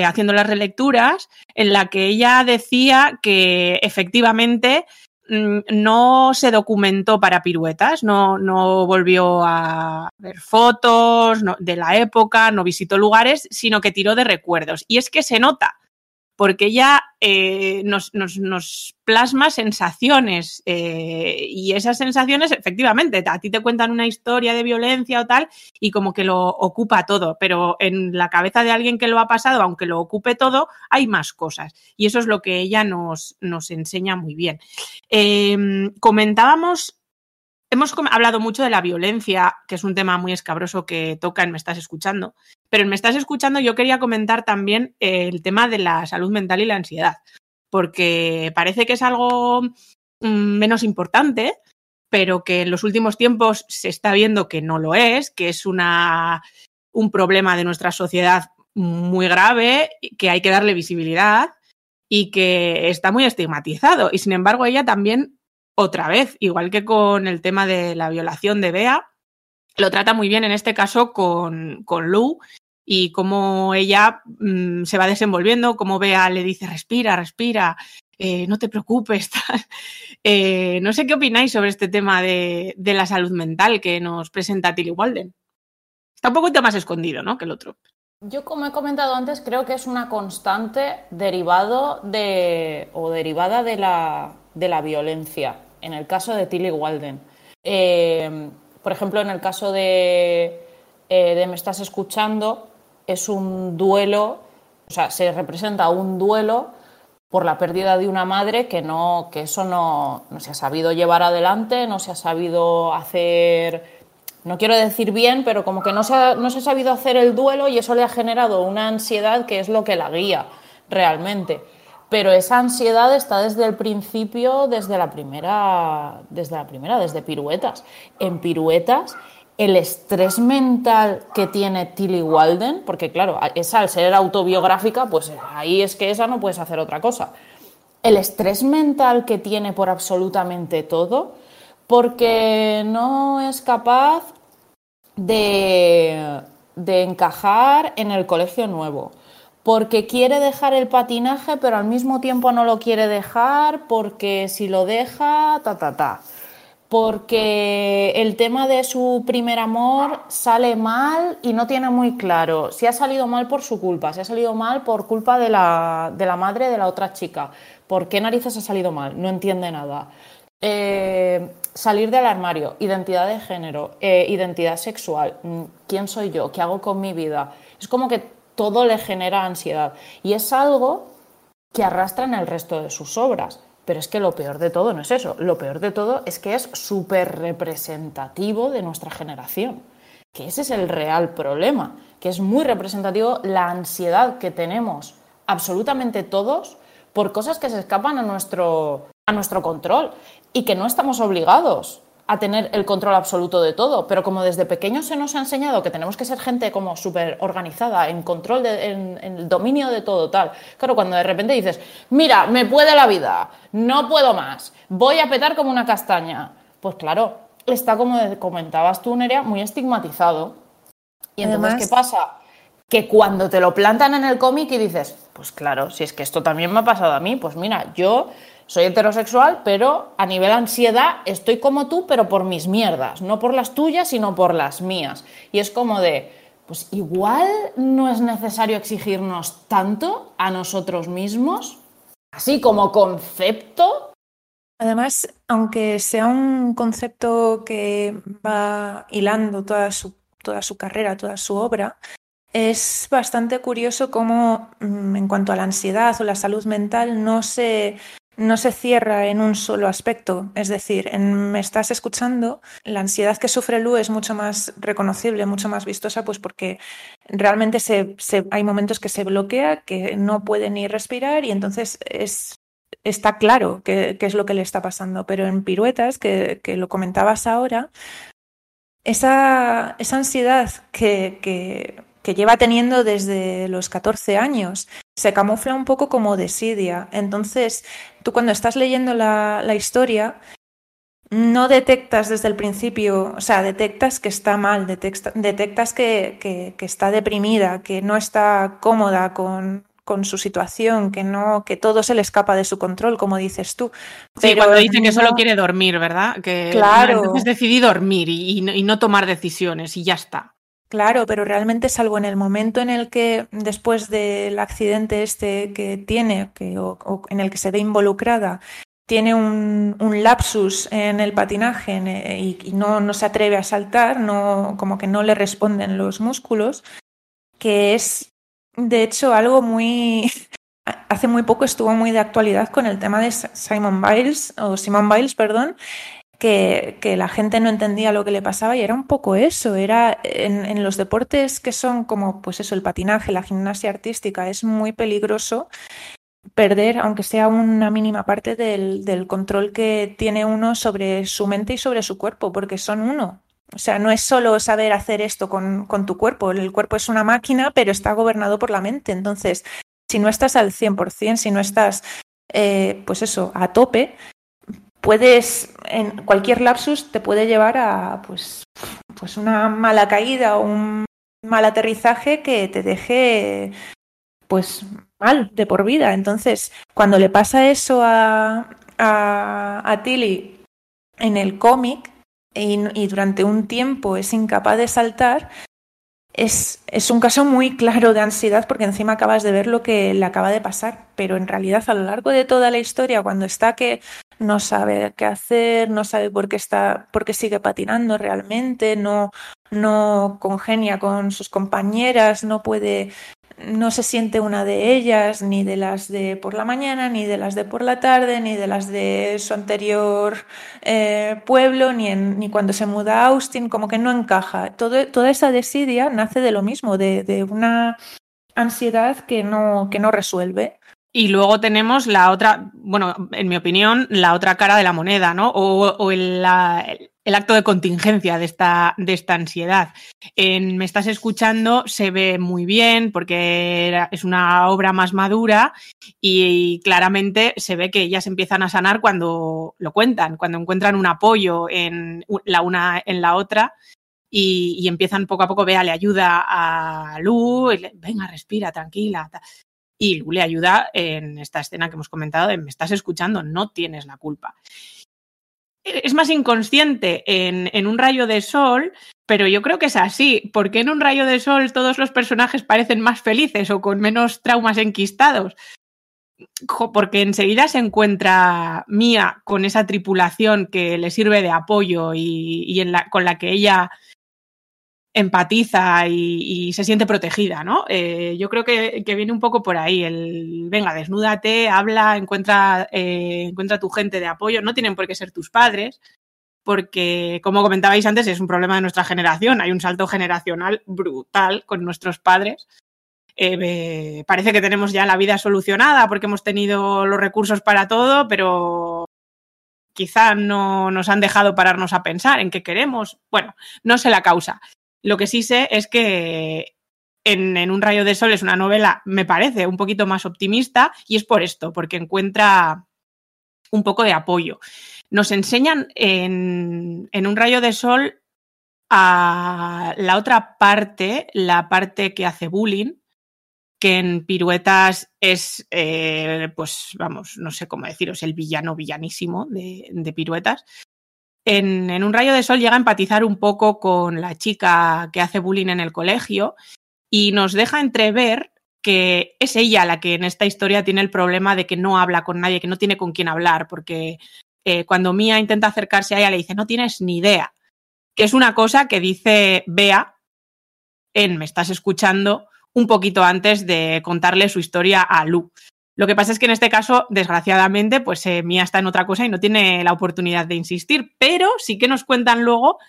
haciendo las relecturas en la que ella decía que efectivamente no se documentó para piruetas, no, no volvió a ver fotos de la época, no visitó lugares, sino que tiró de recuerdos. Y es que se nota porque ella eh, nos, plasma sensaciones eh, y esas sensaciones, efectivamente, a ti te cuentan una historia de violencia o tal y como que lo ocupa todo, pero en la cabeza de alguien que lo ha pasado, aunque lo ocupe todo, hay más cosas y eso es lo que ella nos, enseña muy bien. Eh, comentábamos hemos hablado mucho de la violencia, que es un tema muy escabroso que toca en Me Estás Escuchando, pero en Me Estás Escuchando yo quería comentar también eh, el tema de la salud mental y la ansiedad, porque parece que es algo mm, menos importante, pero que en los últimos tiempos se está viendo que no lo es, que es una, un problema de nuestra sociedad muy grave, que hay que darle visibilidad y que está muy estigmatizado. Y sin embargo, ella también, otra vez, igual que con el tema de la violación de Bea, lo trata muy bien en este caso con, con Lou y cómo ella mm, se va desenvolviendo, cómo Bea le dice respira, respira, eh, no te preocupes. Eh, no sé qué opináis sobre este tema de, de la salud mental que nos presenta Tilly Walden. Está un poquito más escondido, ¿no? Que el otro. Yo, como he comentado antes, creo que es una constante derivado de o derivada de la, de la violencia. En el caso de Tilly Walden. Eh, por ejemplo, en el caso de, eh, de Me estás escuchando, es un duelo, o sea, se representa un duelo por la pérdida de una madre que no, que eso no, no se ha sabido llevar adelante, no se ha sabido hacer no quiero decir bien, pero como que no se, no se ha sabido hacer el duelo y eso le ha generado una ansiedad que es lo que la guía realmente. Pero esa ansiedad está desde el principio, desde la primera, desde la primera, desde piruetas. En piruetas, el estrés mental que tiene Tilly Walden, porque claro, esa al ser autobiográfica, pues ahí es que esa no puedes hacer otra cosa. El estrés mental que tiene por absolutamente todo, porque no es capaz de, de encajar en el colegio nuevo, porque quiere dejar el patinaje, pero al mismo tiempo no lo quiere dejar, porque si lo deja, ta, ta, ta. Porque el tema de su primer amor sale mal y no tiene muy claro si ha salido mal por su culpa, si ha salido mal por culpa de la, de la madre de la otra chica. ¿Por qué narices ha salido mal? No entiende nada. Eh, salir del armario, identidad de género, eh, identidad sexual, mm, quién soy yo, qué hago con mi vida. Es como que todo le genera ansiedad y es algo que arrastra en el resto de sus obras. Pero es que lo peor de todo no es eso, lo peor de todo es que es súper representativo de nuestra generación, que ese es el real problema, que es muy representativo la ansiedad que tenemos absolutamente todos por cosas que se escapan a nuestro, a nuestro control y que no estamos obligados a tener el control absoluto de todo, pero como desde pequeños se nos ha enseñado que tenemos que ser gente como súper organizada, en control, de, en, en, el dominio de todo, tal. Claro, cuando de repente dices, mira, me puede la vida, no puedo más, voy a petar como una castaña, pues claro, está como comentabas tú, Nerea, muy estigmatizado. Y entonces, Además- ¿qué pasa? Que cuando te lo plantan en el cómic y dices, pues claro, si es que esto también me ha pasado a mí, pues mira, yo soy heterosexual, pero a nivel ansiedad estoy como tú, pero por mis mierdas, no por las tuyas, sino por las mías. Y es como de, pues igual no es necesario exigirnos tanto a nosotros mismos, así como concepto. Además, aunque sea un concepto que va hilando toda su, toda su carrera, toda su obra, es bastante curioso cómo mm, en cuanto a la ansiedad o la salud mental no se, no se cierra en un solo aspecto. Es decir, en Me estás escuchando, la ansiedad que sufre Lu es mucho más reconocible, mucho más vistosa, pues porque realmente hay momentos que se bloquea, que no puede ni respirar y entonces es está claro qué, es lo que le está pasando, pero en piruetas, que, lo comentabas ahora, esa, ansiedad que, que lleva teniendo desde los 14 años se camufla un poco como desidia. Entonces, tú cuando estás leyendo la, la historia, no detectas desde el principio, o sea, detectas que está mal, detecta- detectas que, que- que está deprimida, que no está cómoda con, con su situación, que no, que todo se le escapa de su control, como dices tú. Sí, Pero cuando dice que solo no- quiere dormir, ¿verdad? Que Claro. decidí dormir y, y no, y no tomar decisiones y ya está. Claro, pero realmente salvo en el momento en el que después del accidente este que tiene, que, o, o en el que se ve involucrada, tiene un, un lapsus en el patinaje eh, y, y no, no se atreve a saltar, no, como que no le responden los músculos, que es de hecho algo muy... Hace muy poco estuvo muy de actualidad con el tema de Simon Biles, o Simon Biles, perdón, que, la gente no entendía lo que le pasaba y era un poco eso, era en, en los deportes que son como pues eso, el patinaje, la gimnasia artística, es muy peligroso perder, aunque sea una mínima parte del, del control que tiene uno sobre su mente y sobre su cuerpo, porque son uno. O sea, no es solo saber hacer esto con, con tu cuerpo, el cuerpo es una máquina, pero está gobernado por la mente. Entonces, si no estás al 100%, si no estás, eh, pues eso, a tope, puedes, en cualquier lapsus te puede llevar a, pues, pues una mala caída o un mal aterrizaje que te deje, pues, mal de por vida. Entonces, cuando le pasa eso a, a, a Tilly en el cómic y, y durante un tiempo es incapaz de saltar, es, es, un caso muy claro de ansiedad porque encima acabas de ver lo que le acaba de pasar, pero en realidad a lo largo de toda la historia, cuando está que no sabe qué hacer, no sabe por qué está, por qué sigue patinando realmente, no, no congenia con sus compañeras, no puede no se siente una de ellas, ni de las de por la mañana, ni de las de por la tarde, ni de las de su anterior eh, pueblo, ni, en, ni cuando se muda a Austin, como que no encaja. Toda esa desidia nace de lo mismo, de, de una ansiedad que no, que no resuelve. Y luego tenemos la otra, bueno, en mi opinión, la otra cara de la moneda, ¿no? O, el, el, acto de contingencia de esta, de esta ansiedad. En Me estás escuchando se ve muy bien porque es una obra más madura y, y, claramente se ve que ellas empiezan a sanar cuando lo cuentan, cuando encuentran un apoyo en la una en la otra. Y, y, empiezan poco a poco, vea, le ayuda a Lu, le, venga, respira, tranquila. Y le ayuda en esta escena que hemos comentado de me estás escuchando, no tienes la culpa. Es más inconsciente en, en, un rayo de sol, pero yo creo que es así. porque en un rayo de sol todos los personajes parecen más felices o con menos traumas enquistados? Porque enseguida se encuentra Mía con esa tripulación que le sirve de apoyo y, y en la, con la que ella empatiza y, se siente protegida, ¿no? Eh, yo creo que, que, viene un poco por ahí, el, venga, desnúdate, habla, encuentra, eh, encuentra tu gente de apoyo, no tienen por qué ser tus padres, porque, como comentabais antes, es un problema de nuestra generación, hay un salto generacional brutal con nuestros padres. Eh, parece que tenemos ya la vida solucionada porque hemos tenido los recursos para todo, pero quizá no nos han dejado pararnos a pensar en qué queremos. Bueno, no sé la causa. Lo que sí sé es que en, en, Un rayo de sol es una novela, me parece, un poquito más optimista y es por esto, porque encuentra un poco de apoyo. Nos enseñan en, en Un rayo de sol a la otra parte, la parte que hace bullying, que en piruetas es, eh, pues vamos, no sé cómo deciros, el villano villanísimo de, de piruetas, en, Un rayo de sol llega a empatizar un poco con la chica que hace bullying en el colegio y nos deja entrever que es ella la que en esta historia tiene el problema de que no habla con nadie, que no tiene con quién hablar, porque eh, cuando Mía intenta acercarse a ella le dice, no tienes ni idea, que es una cosa que dice Bea en Me estás escuchando un poquito antes de contarle su historia a Lu. Lo que pasa es que en este caso, desgraciadamente, pues eh, Mía está en otra cosa y no tiene la oportunidad de insistir, pero sí que nos cuentan luego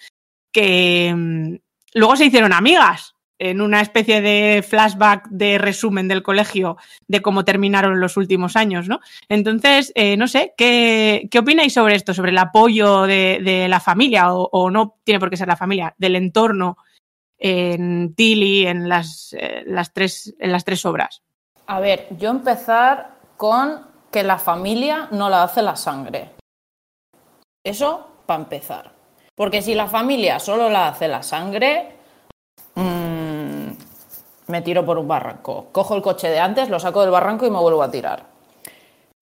que mmm, luego se hicieron amigas en una especie de flashback de resumen del colegio de cómo terminaron los últimos años, ¿no? Entonces, eh, no sé, ¿qué, ¿qué, opináis sobre esto? Sobre el apoyo de, la familia, o, o, no tiene por qué ser la familia, del entorno en Tilly, en las, eh, las, tres, en las tres obras. A ver, yo empezar con que la familia no la hace la sangre. Eso para empezar. Porque si la familia solo la hace la sangre, mmm, me tiro por un barranco. Cojo el coche de antes, lo saco del barranco y me vuelvo a tirar.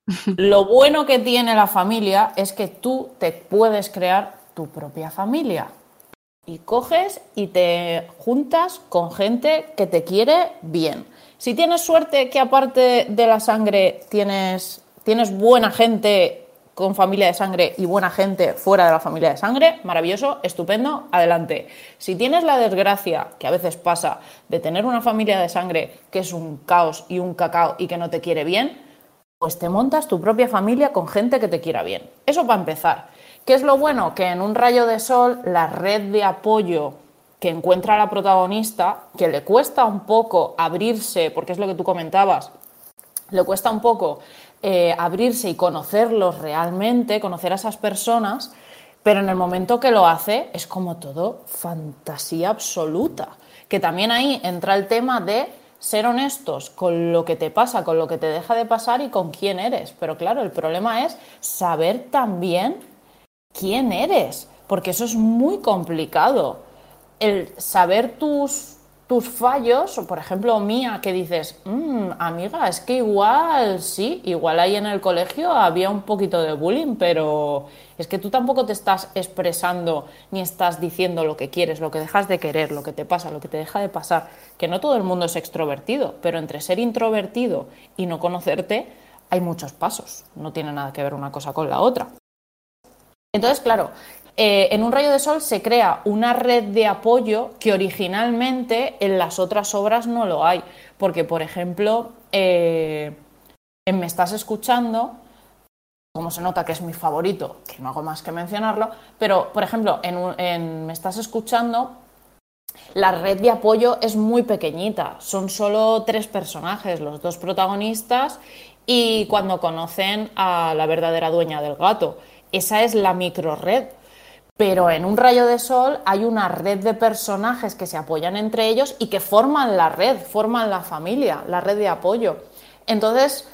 Lo bueno que tiene la familia es que tú te puedes crear tu propia familia. Y coges y te juntas con gente que te quiere bien. Si tienes suerte que aparte de la sangre tienes, tienes buena gente con familia de sangre y buena gente fuera de la familia de sangre, maravilloso, estupendo, adelante. Si tienes la desgracia, que a veces pasa, de tener una familia de sangre que es un caos y un cacao y que no te quiere bien, pues te montas tu propia familia con gente que te quiera bien. Eso para empezar. ¿Qué es lo bueno? Que en un rayo de sol la red de apoyo que encuentra la protagonista, que le cuesta un poco abrirse, porque es lo que tú comentabas, le cuesta un poco eh, abrirse y conocerlos realmente, conocer a esas personas, pero en el momento que lo hace es como todo fantasía absoluta. Que también ahí entra el tema de ser honestos con lo que te pasa, con lo que te deja de pasar y con quién eres. Pero claro, el problema es saber también quién eres, porque eso es muy complicado. El saber tus, tus fallos, o por ejemplo mía, que dices, "Mm, amiga, es que igual, sí, igual ahí en el colegio había un poquito de bullying, pero es que tú tampoco te estás expresando ni estás diciendo lo que quieres, lo que dejas de querer, lo que te pasa, lo que te deja de pasar. Que no todo el mundo es extrovertido, pero entre ser introvertido y no conocerte hay muchos pasos. No tiene nada que ver una cosa con la otra. Entonces, claro, eh, en un rayo de sol se crea una red de apoyo que originalmente en las otras obras no lo hay. Porque, por ejemplo, eh, en Me estás escuchando, como se nota que es mi favorito, que no hago más que mencionarlo, pero, por ejemplo, en, Me estás escuchando, la red de apoyo es muy pequeñita, son solo tres personajes, los dos protagonistas y cuando conocen a la verdadera dueña del gato. Esa es la micro red. Pero en un rayo de sol hay una red de personajes que se apoyan entre ellos y que forman la red, forman la familia, la red de apoyo. Entonces,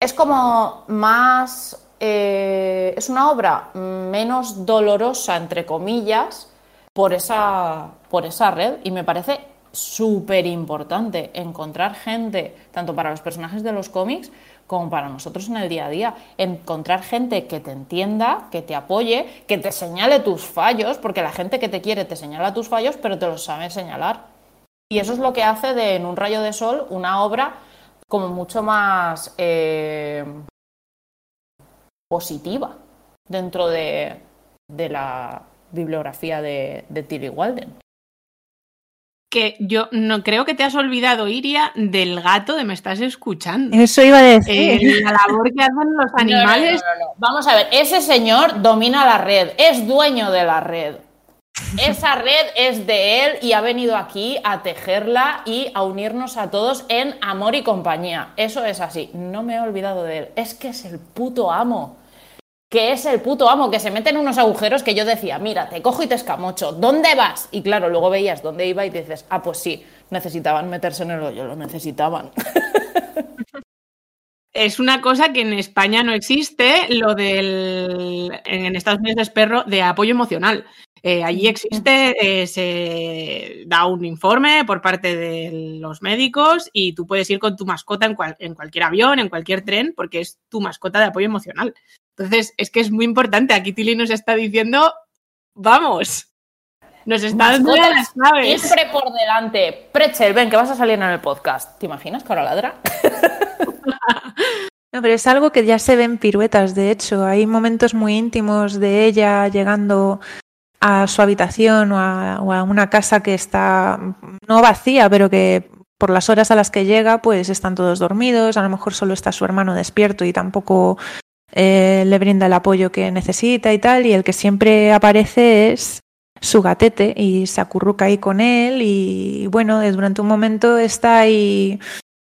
es como más... eh, es una obra menos dolorosa, entre comillas, por esa, por esa red y me parece súper importante encontrar gente, tanto para los personajes de los cómics como para nosotros en el día a día, encontrar gente que te entienda, que te apoye, que te señale tus fallos, porque la gente que te quiere te señala tus fallos, pero te los sabe señalar. Y eso es lo que hace de En un rayo de sol una obra como mucho más eh, positiva dentro de, de la bibliografía de, de Tilly Walden. Que yo no creo que te has olvidado, Iria, del gato de me estás escuchando. Eso iba a Eh, decir. la labor que hacen los animales. No, no, no, no. Vamos a ver, ese señor domina la red, es dueño de la red. Esa red es de él y ha venido aquí a tejerla y a unirnos a todos en amor y compañía. Eso es así. No me he olvidado de él. Es que es el puto amo. Que es el puto amo, que se mete en unos agujeros que yo decía, mira, te cojo y te escamocho. ¿Dónde vas? Y claro, luego veías dónde iba y dices, ah, pues sí, necesitaban meterse en el hoyo, lo necesitaban. Es una cosa que en España no existe, lo del. En Estados Unidos es perro de apoyo emocional. Eh, allí existe, eh, se da un informe por parte de los médicos y tú puedes ir con tu mascota en, cual- en cualquier avión, en cualquier tren, porque es tu mascota de apoyo emocional. Entonces, es que es muy importante. Aquí Tilly nos está diciendo, vamos, nos está dando las claves. Siempre por delante. Pretzel, ven, que vas a salir en el podcast. ¿Te imaginas que ahora ladra? No, pero es algo que ya se ve en piruetas, de hecho. Hay momentos muy íntimos de ella llegando a su habitación o a, una casa que está no vacía, pero que por las horas a las que llega, pues están todos dormidos. A lo mejor solo está su hermano despierto y tampoco eh, le brinda el apoyo que necesita y tal. Y el que siempre aparece es su gatete y se acurruca ahí con él. Y bueno, de- durante un momento está ahí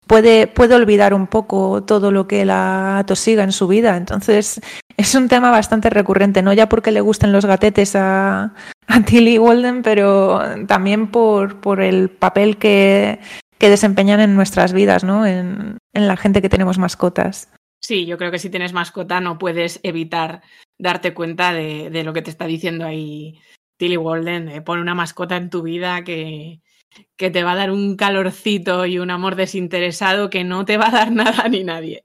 puede, puede olvidar un poco todo lo que la atosiga en su vida. Entonces, es un tema bastante recurrente, no ya porque le gusten los gatetes a, Tilly Walden, pero también por, por el papel que, que desempeñan en nuestras vidas, ¿no? En, en la gente que tenemos mascotas. Sí, yo creo que si tienes mascota no puedes evitar darte cuenta de, de lo que te está diciendo ahí Tilly Walden. de pon una mascota en tu vida que, que te va a dar un calorcito y un amor desinteresado que no te va a dar nada ni nadie.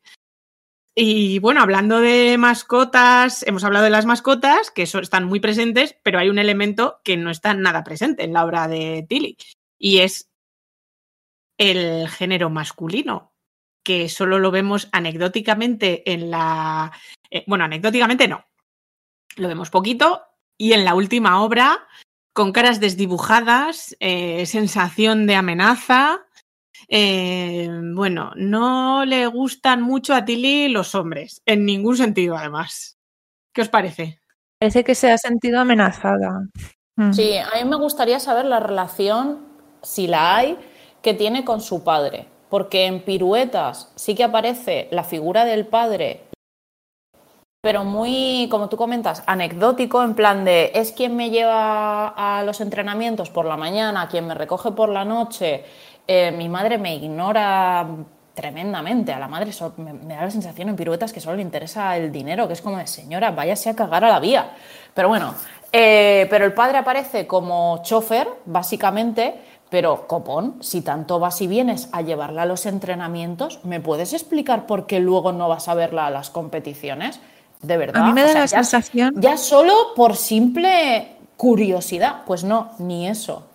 Y bueno, hablando de mascotas, hemos hablado de las mascotas, que son- están muy presentes, pero hay un elemento que no está nada presente en la obra de Tilly, y es el género masculino que solo lo vemos anecdóticamente en la... eh, bueno, anecdóticamente no. Lo vemos poquito y en la última obra, con caras desdibujadas, eh, sensación de amenaza. Eh, bueno, no le gustan mucho a Tilly los hombres, en ningún sentido además. ¿Qué os parece? Parece que se ha sentido amenazada. Mm. Sí, a mí me gustaría saber la relación, si la hay, que tiene con su padre. Porque en piruetas sí que aparece la figura del padre, pero muy, como tú comentas, anecdótico, en plan de es quien me lleva a los entrenamientos por la mañana, quien me recoge por la noche. Eh, mi madre me ignora tremendamente. A la madre so- me, me da la sensación en piruetas que solo le interesa el dinero, que es como de señora, váyase a cagar a la vía. Pero bueno, eh, pero el padre aparece como chofer, básicamente, pero copón, si tanto vas y vienes a llevarla a los entrenamientos, ¿me puedes explicar por qué luego no vas a verla a las competiciones? De verdad. A mí me da O sea, la ya- sensación- Ya solo por simple curiosidad. Pues no, ni eso.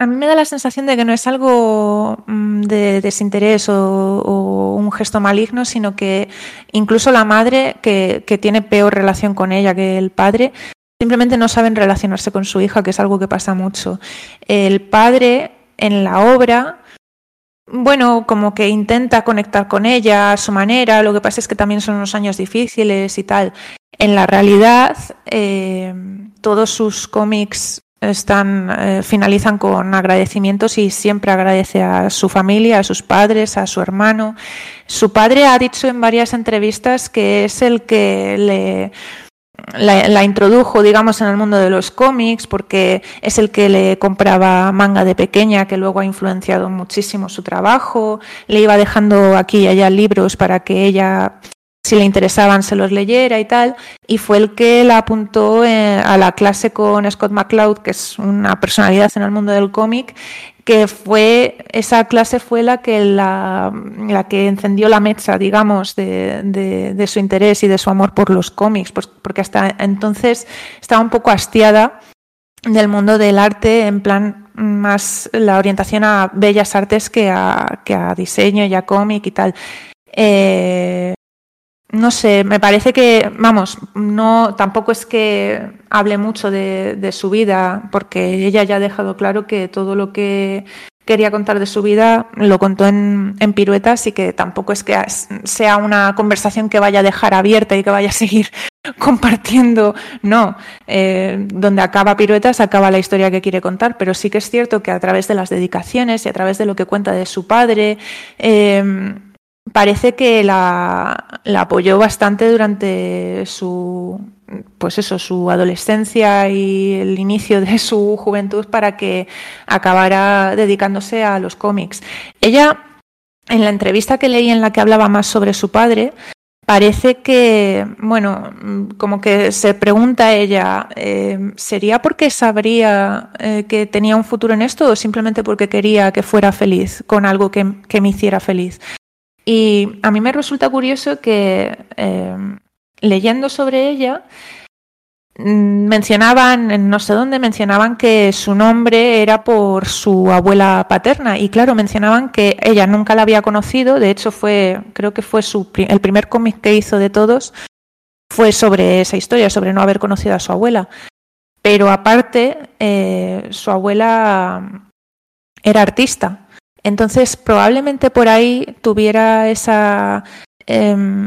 A mí me da la sensación de que no es algo mm, de desinterés o, un gesto maligno, sino que incluso la madre, que, que tiene peor relación con ella que el padre, simplemente no saben relacionarse con su hija, que es algo que pasa mucho. El padre en la obra, bueno, como que intenta conectar con ella a su manera, lo que pasa es que también son unos años difíciles y tal. En la realidad, eh, todos sus cómics están eh, finalizan con agradecimientos y siempre agradece a su familia, a sus padres, a su hermano. Su padre ha dicho en varias entrevistas que es el que le la, la introdujo, digamos, en el mundo de los cómics, porque es el que le compraba manga de pequeña, que luego ha influenciado muchísimo su trabajo. Le iba dejando aquí y allá libros para que ella, si le interesaban, se los leyera y tal. Y fue el que la apuntó eh, a la clase con Scott McCloud, que es una personalidad en el mundo del cómic, que fue esa clase fue la que la, la que encendió la mecha, digamos, de, de, de, su interés y de su amor por los cómics, pues, porque hasta entonces estaba un poco hastiada del mundo del arte, en plan más la orientación a bellas artes que a, que a diseño y a cómic y tal. Eh, no sé, me parece que, vamos, no, tampoco es que hable mucho de, de, su vida, porque ella ya ha dejado claro que todo lo que quería contar de su vida lo contó en, en piruetas y que tampoco es que sea una conversación que vaya a dejar abierta y que vaya a seguir compartiendo, no, eh, donde acaba piruetas acaba la historia que quiere contar, pero sí que es cierto que a través de las dedicaciones y a través de lo que cuenta de su padre, eh, parece que la, apoyó bastante durante su pues eso, su adolescencia y el inicio de su juventud para que acabara dedicándose a los cómics. Ella, en la entrevista que leí en la que hablaba más sobre su padre, parece que, bueno, como que se pregunta ella, eh, ¿sería porque sabría eh, que tenía un futuro en esto o simplemente porque quería que fuera feliz con algo que me hiciera feliz? Y a mí me resulta curioso que eh, leyendo sobre ella mencionaban, en no sé dónde, mencionaban que su nombre era por su abuela paterna. Y claro, mencionaban que ella nunca la había conocido, de hecho fue, creo que fue su, el primer cómic que hizo de todos fue sobre esa historia, sobre no haber conocido a su abuela. Pero aparte, eh, su abuela era artista entonces, probablemente por ahí tuviera esa, eh,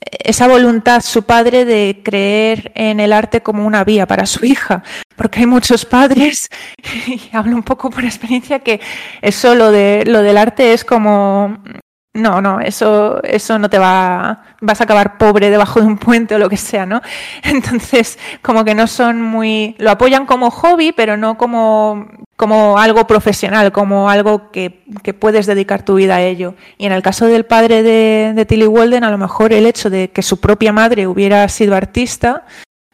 esa voluntad su padre de creer en el arte como una vía para su hija, porque hay muchos padres, y hablo un poco por experiencia, que eso lo, de, lo del arte es como, no, no, eso, eso no te va, vas a acabar pobre debajo de un puente o lo que sea, ¿no? Entonces, como que no son muy, lo apoyan como hobby, pero no como, como algo profesional, como algo que, que puedes dedicar tu vida a ello. Y en el caso del padre de, de Tilly Walden, a lo mejor el hecho de que su propia madre hubiera sido artista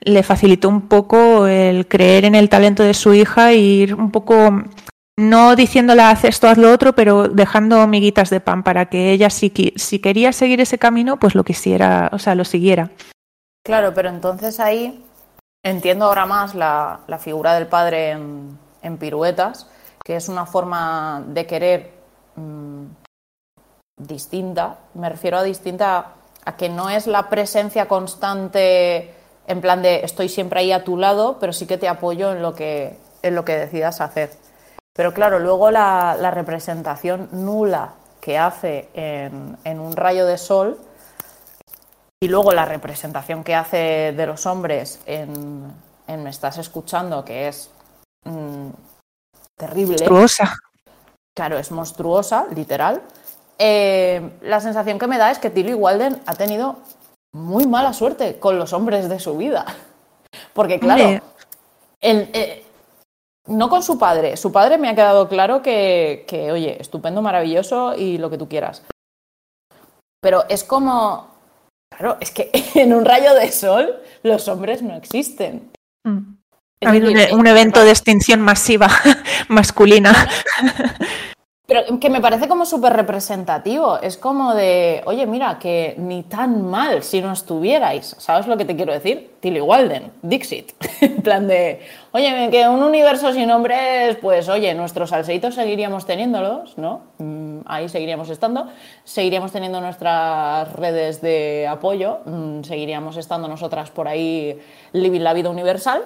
le facilitó un poco el creer en el talento de su hija e ir un poco no diciéndole haz esto, haz lo otro, pero dejando miguitas de pan para que ella si, si quería seguir ese camino, pues lo quisiera, o sea, lo siguiera. Claro, pero entonces ahí entiendo ahora más la, la figura del padre en, piruetas, que es una forma de querer mmm, distinta. Me refiero a distinta a que no es la presencia constante en plan de estoy siempre ahí a tu lado, pero sí que te apoyo en lo que, en lo que decidas hacer. Pero claro, luego la, la representación nula que hace en, en, un rayo de sol Y luego la representación que hace de los hombres en, en Me estás escuchando, que es mm, terrible. Monstruosa. Claro, es monstruosa, literal. Eh, la sensación que me da es que Tilly Walden ha tenido muy mala suerte con los hombres de su vida. Porque, claro, Hombre. el, eh, no con su padre. Su padre me ha quedado claro que, que, oye, estupendo, maravilloso y lo que tú quieras. Pero es como. Claro, es que en un rayo de sol los hombres no existen. Mm. Ha habido un evento de extinción masiva masculina. Pero que me parece como súper representativo. Es como de, oye, mira, que ni tan mal si no estuvierais. ¿Sabes lo que te quiero decir? Tilly Walden, Dixit. en plan de, oye, que un universo sin hombres, pues oye, nuestros salseitos seguiríamos teniéndolos, ¿no? Mm, ahí seguiríamos estando. Seguiríamos teniendo nuestras redes de apoyo. mm, seguiríamos estando nosotras por ahí living la vida universal.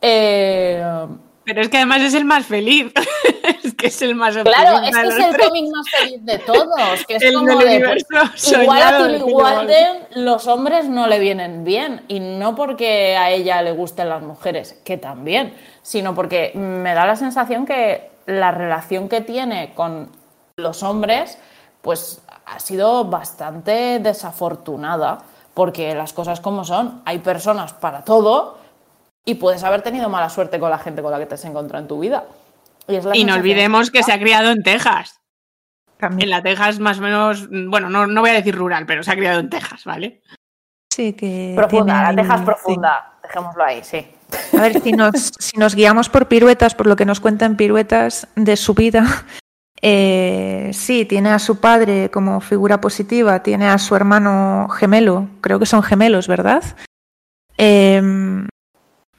Eh, Pero es que además es el más feliz. es que es el más Claro, es que es el tres. cómic más feliz de todos. Que es El como del de, universo pues, igual a Tilly Walden los hombres no le vienen bien. Y no porque a ella le gusten las mujeres, que también, sino porque me da la sensación que la relación que tiene con los hombres, pues ha sido bastante desafortunada. Porque las cosas como son, hay personas para todo y puedes haber tenido mala suerte con la gente con la que te has encontrado en tu vida. Y, es la Y no olvidemos que se ha criado en Texas. En También. la Texas más o menos, bueno, no, no voy a decir rural, pero se ha criado en Texas, ¿vale? Sí, que Profunda, tiene la Texas sí. profunda. Dejémoslo ahí, sí. A ver, si nos, si nos guiamos por piruetas, por lo que nos cuentan piruetas de su vida, eh, sí, tiene a su padre como figura positiva, tiene a su hermano gemelo, creo que son gemelos, ¿verdad? Em,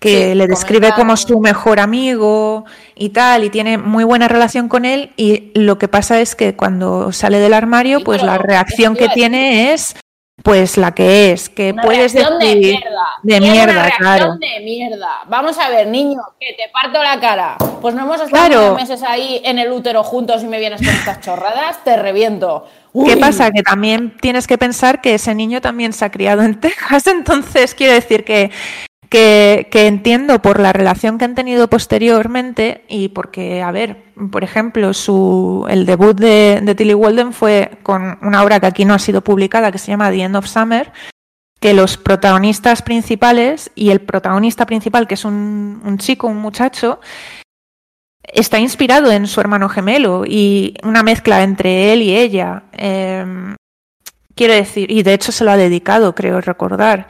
que Sí, le describe como su mejor amigo y tal, y tiene muy buena relación con él, y lo que pasa es que cuando sale del armario, Sí, pues la reacción que tiene es pues la que es, que Una puedes reacción de decir mierda. de una mierda, claro. de mierda. Vamos a ver, niño, que te parto la cara. Pues no hemos estado Claro. meses ahí en el útero juntos y me vienes con estas chorradas, te reviento. ¿Qué pasa? Que también tienes que pensar que ese niño también se ha criado en Texas, entonces quiero decir que, que, entiendo por la relación que han tenido posteriormente y porque, a ver, por ejemplo, su, el debut de, Tilly Walden fue con una obra que aquí no ha sido publicada que se llama The End of Summer, que los protagonistas principales y el protagonista principal, que es un, chico, un muchacho, está inspirado en su hermano gemelo y una mezcla entre él y ella. Eh, quiero decir, y de hecho se lo ha dedicado, creo recordar,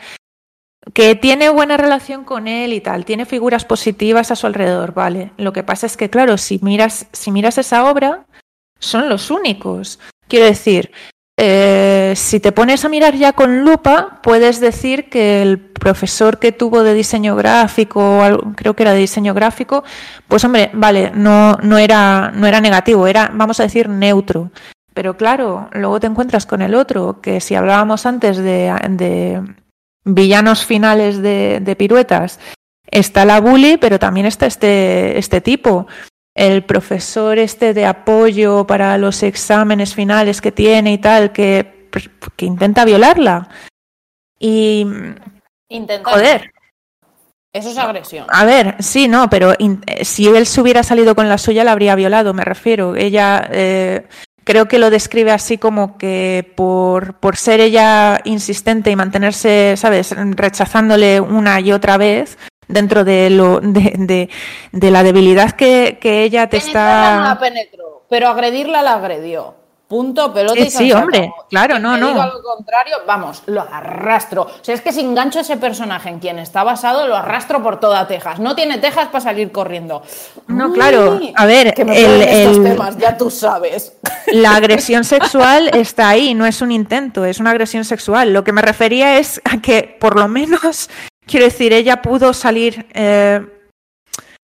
que tiene buena relación con él y tal, tiene figuras positivas a su alrededor, vale. Lo que pasa es que, claro, si miras, si miras esa obra, son los únicos. Quiero decir, eh, si te pones a mirar ya con lupa, puedes decir que el profesor que tuvo de diseño gráfico, creo que era de diseño gráfico, pues hombre, vale, no, no, era, no era negativo, era, vamos a decir, neutro. Pero claro, luego te encuentras con el otro, que si hablábamos antes de villanos finales de, de piruetas, está la bully, pero también está este, este tipo. El profesor este de apoyo para los exámenes finales que tiene y tal, que, que intenta violarla. Y, Intenta. joder, Eso es agresión. a ver, sí, no, pero eh, si él se hubiera salido con la suya, la habría violado, me refiero. Ella eh, creo que lo describe así como que por, por ser ella insistente y mantenerse, ¿sabes?, rechazándole una y otra vez dentro de lo de, de- de la debilidad que, que ella te Penetrarla no la está penetró, pero agredirla la agredió. Punto, pelota Sí, y sí, se hombre, claro, no, no. diga lo contrario, vamos, lo arrastro. O sea, es que si engancho ese personaje en quien está basado, lo arrastro por toda Texas. No tiene Texas para salir corriendo. No, Uy, claro, a ver, que me el- estos el- temas, ya tú sabes. La agresión sexual está ahí, no es un intento, es una agresión sexual. Lo que me refería es a que, por lo menos, quiero decir, ella pudo salir, eh,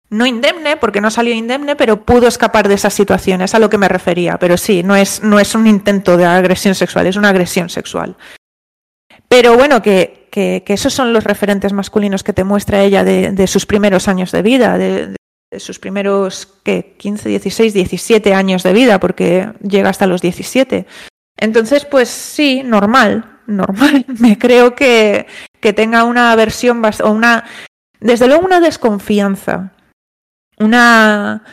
no indemne, porque no salió indemne, pero pudo escapar de esa situación, es a lo que me refería. Pero sí, no es, no es un intento de agresión sexual, es una agresión sexual. Pero bueno, que, que, esos son los referentes masculinos que te muestra ella de, sus primeros años de vida, de, sus primeros ¿qué? 15, 16, 17 años de vida, porque llega hasta los 17. Entonces, pues sí, normal, normal. Me creo que, que tenga una versión bast- o una, desde luego una desconfianza, una,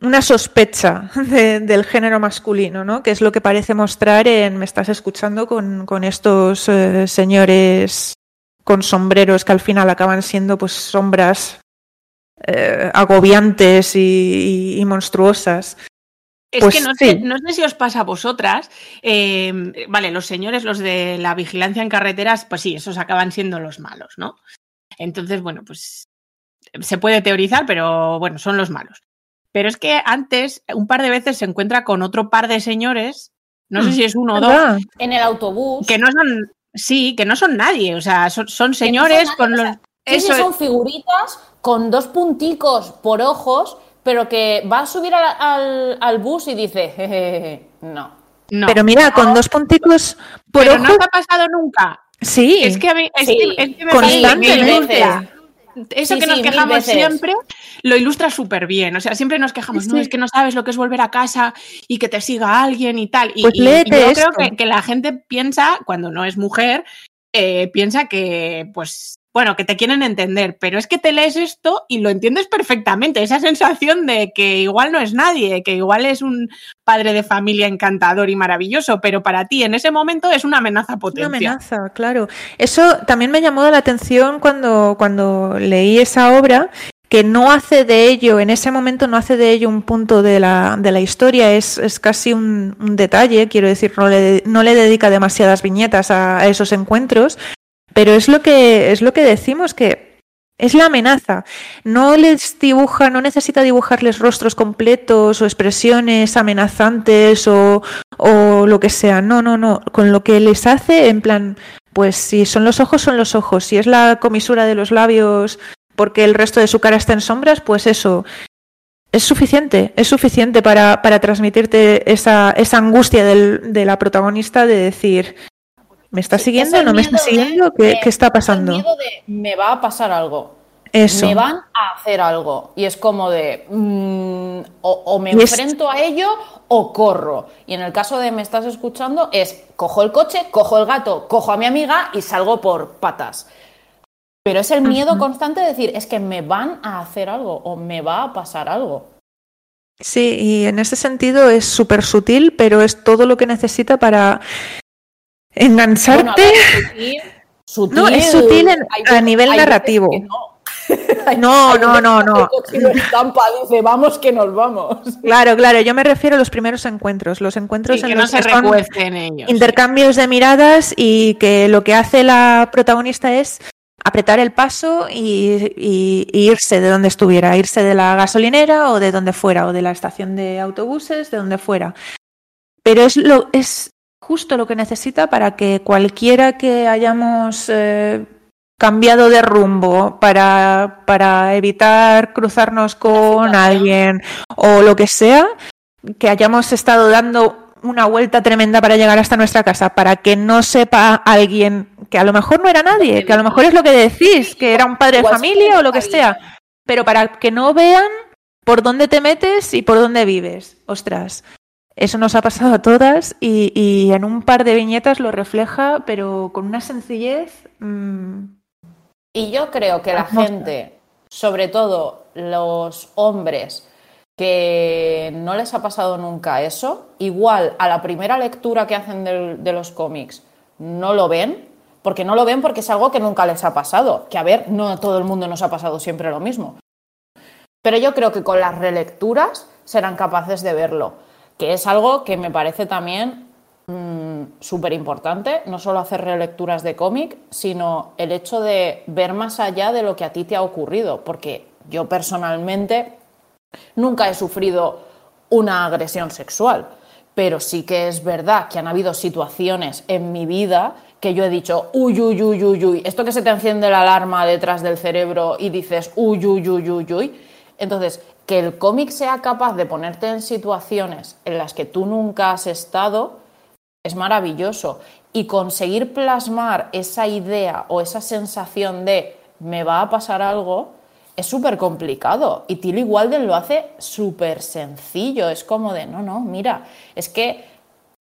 una sospecha de- del género masculino, ¿no? Que es lo que parece mostrar en Me estás escuchando con, con estos eh, señores con sombreros que al final acaban siendo pues sombras eh, agobiantes y, y- y monstruosas. Es Pues que no, sí. sé, no sé si os pasa a vosotras. eh, vale, los señores, los de la vigilancia en carreteras, pues sí, esos acaban siendo los malos, ¿no? Entonces, bueno, pues se puede teorizar, pero bueno, son los malos. Pero es que antes, un par de veces se encuentra con otro par de señores, no sé Mm, si es uno o dos. En el autobús. que no son, sí, que no son nadie, o sea, son, son que no son señores nadie, con o los... sea, sí, sí, eso son figuritas con dos punticos por ojos, pero que va a subir al, al- al bus y dice, jejeje, no. no. Pero mira, con dos punticos por Pero ojo, no te ha pasado nunca. sí, Es que a mí, es Sí. que- es que me parece Constantemente. Eso Sí, que nos sí, quejamos siempre lo ilustra súper bien. O sea, siempre nos quejamos, Sí, no, es que no sabes lo que es volver a casa y que te siga alguien y tal. Y, Pues y- y léete yo esto. creo que, que la gente piensa, cuando no es mujer, eh, piensa que, pues, bueno, que te quieren entender, pero es que te lees esto y lo entiendes perfectamente. Esa sensación de que igual no es nadie, que igual es un padre de familia encantador y maravilloso, pero para ti en ese momento es una amenaza Una potencial. amenaza, claro. Eso también me llamó la atención cuando, cuando leí esa obra, que no hace de ello, en ese momento no hace de ello un punto de la, de la historia, es, es casi un, un detalle, quiero decir, no le, no le dedica demasiadas viñetas a, a esos encuentros, pero es lo que, es lo que decimos, que es la amenaza. No les dibuja, no necesita dibujarles rostros completos o expresiones amenazantes o, o lo que sea. No, no, no. Con lo que les hace, en plan, pues si son los ojos, son los ojos. Si es la comisura de los labios porque el resto de su cara está en sombras, pues eso. Es suficiente, es suficiente para, para transmitirte esa, esa angustia de la protagonista de decir, ¿me está Sí, siguiendo? es ¿No me está de- siguiendo? ¿Qué, de- qué está es el pasando? miedo de, me va a pasar algo. Eso. Me van a hacer algo. Y es como de, mm, o, o me es- enfrento a ello o corro. Y en el caso de me estás escuchando es, cojo el coche, cojo el gato, cojo a mi amiga y salgo por patas. Pero es el miedo constante de decir, es que me van a hacer algo o me va a pasar algo. Sí, y en ese sentido es súper sutil, pero es todo lo que necesita para Bueno, engancharte. ver, sutil, sutil, No, es sutil en- a nivel hay narrativo. no. No, no, no, no. estampa, dice, vamos que nos vamos. Claro, claro, yo me refiero a los primeros encuentros, los encuentros en que no los se que son recuecen ellos. intercambios de miradas y que lo que hace la protagonista es apretar el paso y, y- y irse de donde estuviera, irse de la gasolinera o de donde fuera, o de la estación de autobuses, de donde fuera. Pero es lo es justo lo que necesita para que cualquiera que hayamos eh, cambiado de rumbo para, para evitar cruzarnos con alguien o lo que sea, que hayamos estado dando una vuelta tremenda para llegar hasta nuestra casa, para que no sepa alguien que a lo mejor no era nadie, que a lo mejor es lo que decís, que era un padre de familia o lo que sea, pero para que no vean por dónde te metes y por dónde vives. Ostras, eso nos ha pasado a todas y, y en un par de viñetas lo refleja, pero con una sencillez. mm, Y yo creo que la gente, sobre todo los hombres, que no les ha pasado nunca eso, igual a la primera lectura que hacen del- de los cómics no lo ven, porque no lo ven porque es algo que nunca les ha pasado. Que a ver, no a todo el mundo nos ha pasado siempre lo mismo. Pero yo creo que con las relecturas serán capaces de verlo, que es algo que me parece también súper importante, no solo hacer relecturas de cómic, sino el hecho de ver más allá de lo que a ti te ha ocurrido, porque yo personalmente nunca he sufrido una agresión sexual, pero sí que es verdad que han habido situaciones en mi vida que yo he dicho, uy, uy, uy, uy, uy, esto que se te enciende la alarma detrás del cerebro y dices, uy, uy, uy, uy, uy. Entonces, que el cómic sea capaz de ponerte en situaciones en las que tú nunca has estado, es maravilloso. Y conseguir plasmar esa idea o esa sensación de me va a pasar algo es súper complicado. Y Tilly Walden lo hace súper sencillo. Es como de, no, no, mira, es que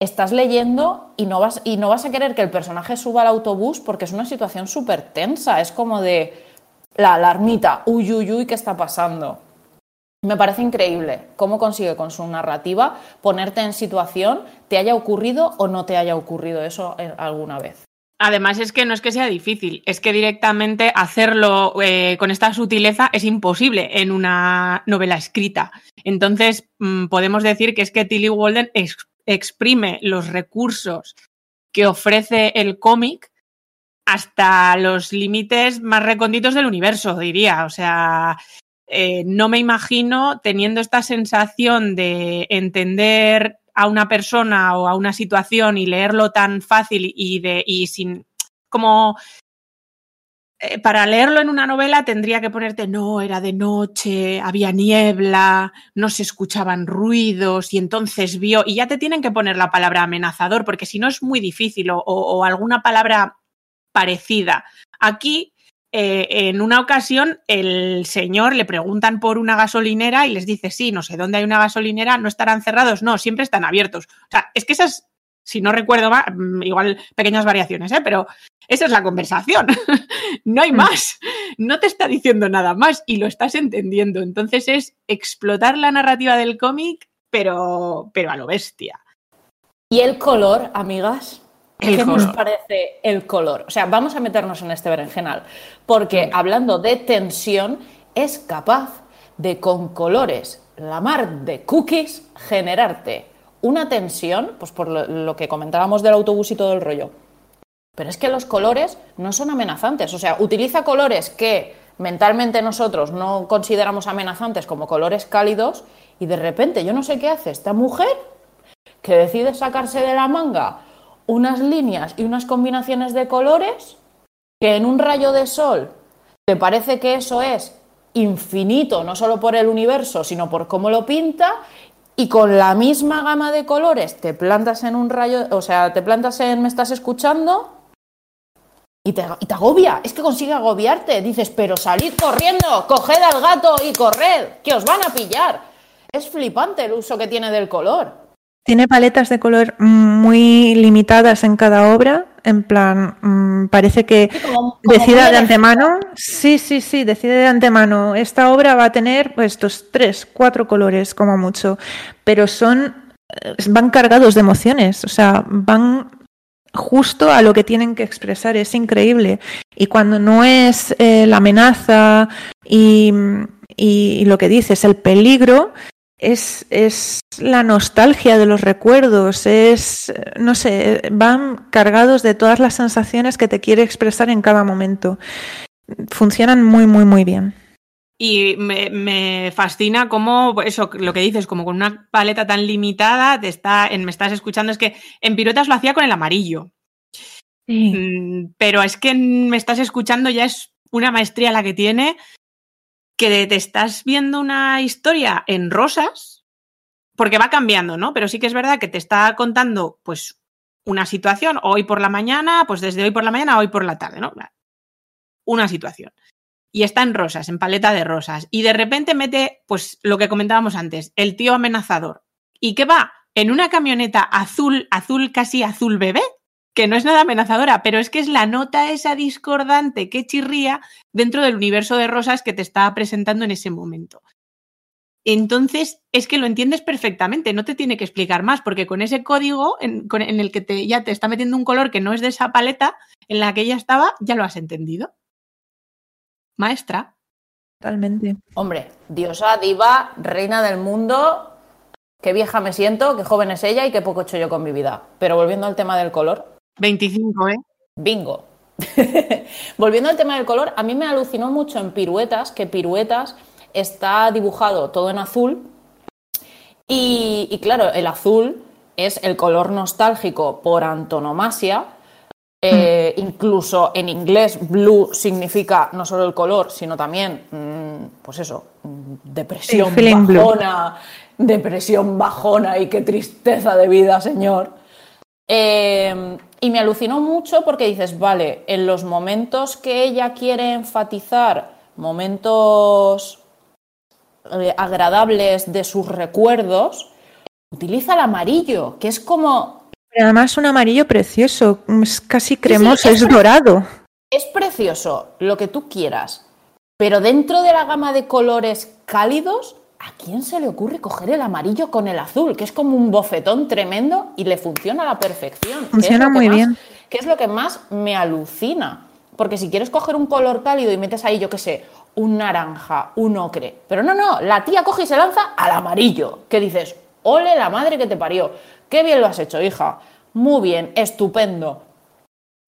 estás leyendo y no, vas, y no vas a querer que el personaje suba al autobús porque es una situación súper tensa. Es como de la alarmita, uy, uy, uy, ¿qué está pasando? Me parece increíble cómo consigue con su narrativa ponerte en situación, te haya ocurrido o no te haya ocurrido eso eh, alguna vez. Además es que no es que sea difícil, es que directamente hacerlo eh, con esta sutileza es imposible en una novela escrita. Entonces mm, podemos decir que es que Tilly Walden ex- exprime los recursos que ofrece el cómic hasta los límites más recónditos del universo, diría. O sea, eh, no me imagino teniendo esta sensación de entender a una persona o a una situación y leerlo tan fácil y de y sin como eh, para leerlo en una novela tendría que ponerte no, era de noche, había niebla, no se escuchaban ruidos y entonces vio y ya te tienen que poner la palabra amenazador porque si no es muy difícil o, alguna palabra parecida. Aquí eh, en una ocasión el señor le preguntan por una gasolinera y les dice, sí, no sé dónde hay una gasolinera, no estarán cerrados, no, siempre están abiertos. O sea, es que esas, si no recuerdo mal, mm, igual pequeñas variaciones, ¿eh? pero esa es la conversación. no hay Mm. más. No te está diciendo nada más y lo estás entendiendo. Entonces es explotar la narrativa del cómic, pero, pero a lo bestia. Y el color, amigas. El ¿Qué nos parece el color? O sea, vamos a meternos en este berenjenal. Porque hablando de tensión, es capaz de con colores, la mar de cookies, generarte una tensión, pues por lo, lo que comentábamos del autobús y todo el rollo. Pero es que los colores no son amenazantes. O sea, utiliza colores que mentalmente nosotros no consideramos amenazantes como colores cálidos y de repente yo no sé qué hace esta mujer que decide sacarse de la manga unas líneas y unas combinaciones de colores que en un rayo de sol te parece que eso es infinito, no solo por el universo, sino por cómo lo pinta, y con la misma gama de colores te plantas en un rayo, o sea, te plantas en me estás escuchando y te, y te agobia, es que consigue agobiarte, dices, pero salid corriendo, coged al gato y corred, que os van a pillar. Es flipante el uso que tiene del color. Tiene paletas de color muy limitadas en cada obra, en plan, mm, parece que como- como decida de antemano, sí, sí, sí, decide de antemano, esta obra va a tener pues, estos tres, cuatro colores como mucho, pero son, eh, van cargados de emociones, o sea, van justo a lo que tienen que expresar, es increíble. Y cuando no es eh, la amenaza y, y- y lo que dices, el peligro, es, es la nostalgia de los recuerdos, es, no sé, van cargados de todas las sensaciones que te quiere expresar en cada momento. Funcionan muy, muy, muy bien. Y me, me fascina cómo, eso, lo que dices, como con una paleta tan limitada, te está, en, me estás escuchando, es que en piruetas lo hacía con el amarillo. Mm, Pero es que en me estás escuchando ya es una maestría la que tiene, que te estás viendo una historia en rosas, porque va cambiando, ¿no? Pero sí que es verdad que te está contando, pues, una situación, hoy por la mañana, pues desde hoy por la mañana a hoy por la tarde, ¿no? Una situación y está en rosas, en paleta de rosas. Y de repente mete, pues lo que comentábamos antes, el tío amenazador. ¿Y qué va? En una camioneta azul, azul casi azul bebé, que no es nada amenazadora, pero es que es la nota esa discordante que chirría dentro del universo de rosas que te está presentando en ese momento. Entonces, es que lo entiendes perfectamente, no te tiene que explicar más, porque con ese código en, con- en el que te, ya te está metiendo un color que no es de esa paleta en la que ella estaba, ya lo has entendido. Maestra. Totalmente. Hombre, diosa, diva, reina del mundo. Qué vieja me siento, qué joven es ella y qué poco he hecho yo con mi vida. Pero volviendo al tema del color, 25, ¿eh? bingo. volviendo al tema del color, a mí me alucinó mucho en piruetas, que piruetas está dibujado todo en azul. Y, y claro, el azul es el color nostálgico por antonomasia. Eh, incluso en inglés, blue significa no solo el color, sino también, mm, pues eso, depresión blue. bajona, depresión bajona y qué tristeza de vida, señor. Eh, y me alucinó mucho porque dices, vale, en los momentos que ella quiere enfatizar, momentos eh, agradables de sus recuerdos, utiliza el amarillo, que es como Y además un amarillo precioso, es casi cremoso, es es dorado. Es precioso, lo que tú quieras, pero dentro de la gama de colores cálidos, ¿a quién se le ocurre coger el amarillo con el azul? Que es como un bofetón tremendo y le funciona a la perfección. Funciona lo que muy más- bien. Que es lo que más me alucina. Porque si quieres coger un color cálido y metes ahí, yo qué sé, un naranja, un ocre. Pero no, no, la tía coge y se lanza al amarillo. Que dices, ole la madre que te parió. Qué bien lo has hecho, hija. Muy bien, estupendo.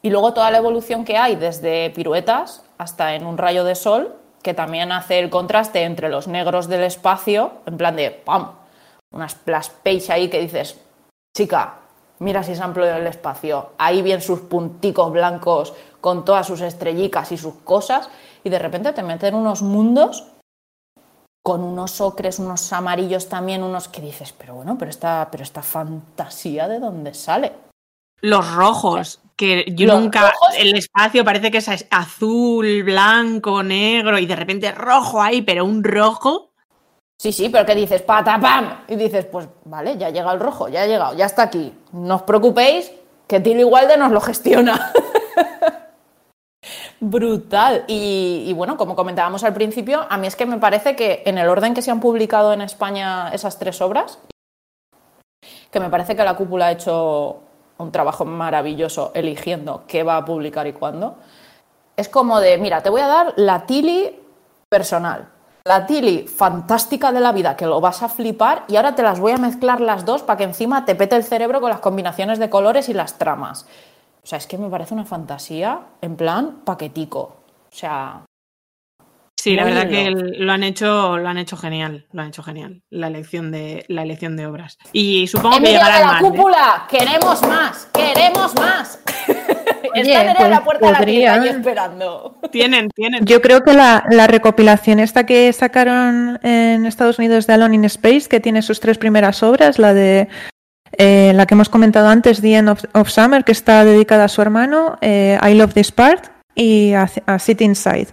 Y luego toda la evolución que hay desde piruetas hasta en un rayo de sol, que también hace el contraste entre los negros del espacio, en plan de ¡pam! Unas splash page ahí que dices, chica, mira si es amplio el espacio, ahí bien sus punticos blancos con todas sus estrellicas y sus cosas, y de repente te meten unos mundos con unos ocres, unos amarillos también, unos que dices, pero bueno, pero esta, pero esta fantasía de dónde sale. Los rojos, que yo Los nunca. rojos- El espacio parece que es azul, blanco, negro y de repente rojo ahí, pero un rojo. Sí, sí, pero que dices, patapam, y dices, pues vale, ya llega el rojo, ya ha llegado, ya está aquí. No os preocupéis, que Tilly Walde nos lo gestiona. Brutal. Y, y bueno, como comentábamos al principio, a mí es que me parece que en el orden que se han publicado en España esas tres obras, que me parece que la cúpula ha hecho un trabajo maravilloso eligiendo qué va a publicar y cuándo, es como de, mira, te voy a dar la Tilly personal, la Tilly fantástica de la vida, que lo vas a flipar, y ahora te las voy a mezclar las dos para que encima te pete el cerebro con las combinaciones de colores y las tramas. O sea, es que me parece una fantasía en plan paquetico. O sea, Sí, la verdad que lo han hecho, lo han hecho genial, lo han hecho genial, la elección de, la elección de obras. Y supongo que Emilia de llegarán la más. ¿eh? cúpula, queremos más, queremos más. Oye, Están en pues la puerta de la podría. tienda ahí esperando. Tienen, tienen. Yo creo que la, la recopilación esta que sacaron en Estados Unidos de Alone in Space, que tiene sus tres primeras obras, la de eh, la que hemos comentado antes, The End of, of Summer, que está dedicada a su hermano, eh, I Love This Part, y a, a Sit Inside.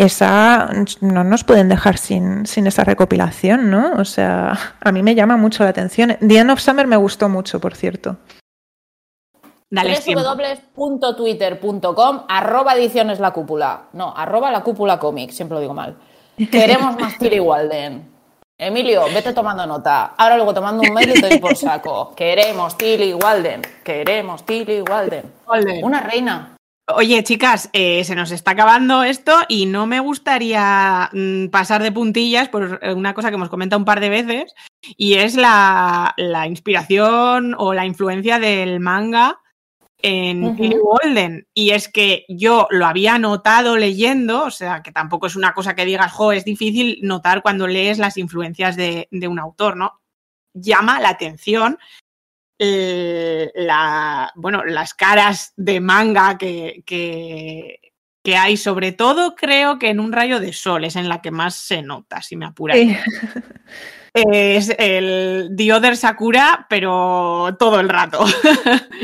Esa no nos pueden dejar sin, sin esa recopilación, ¿no? O sea, a mí me llama mucho la atención. The End of Summer me gustó mucho, por cierto. Www.twitter.com arroba ediciones la cúpula. No, arroba la cúpula cómic, siempre lo digo mal. Queremos más Tilly Walden. Emilio, vete tomando nota. Ahora luego tomando un mail y te doy por saco. Queremos Tilly Walden. Queremos Tilly Walden. Walden. Una reina. Oye, chicas, eh, se nos está acabando esto y no me gustaría mm, pasar de puntillas por eh, una cosa que hemos comentado un par de veces y es la, la inspiración o la influencia del manga en Ujú. Billy Walden. Y es que yo lo había notado leyendo, o sea, que tampoco es una cosa que digas, jo, es difícil notar cuando lees las influencias de, de un autor, ¿no? Llama la atención eh, la, bueno, las caras de manga que, que, que hay, sobre todo creo que en un rayo de sol es en la que más se nota, si me apuras. Sí. Es el The Other Sakura, pero todo el rato.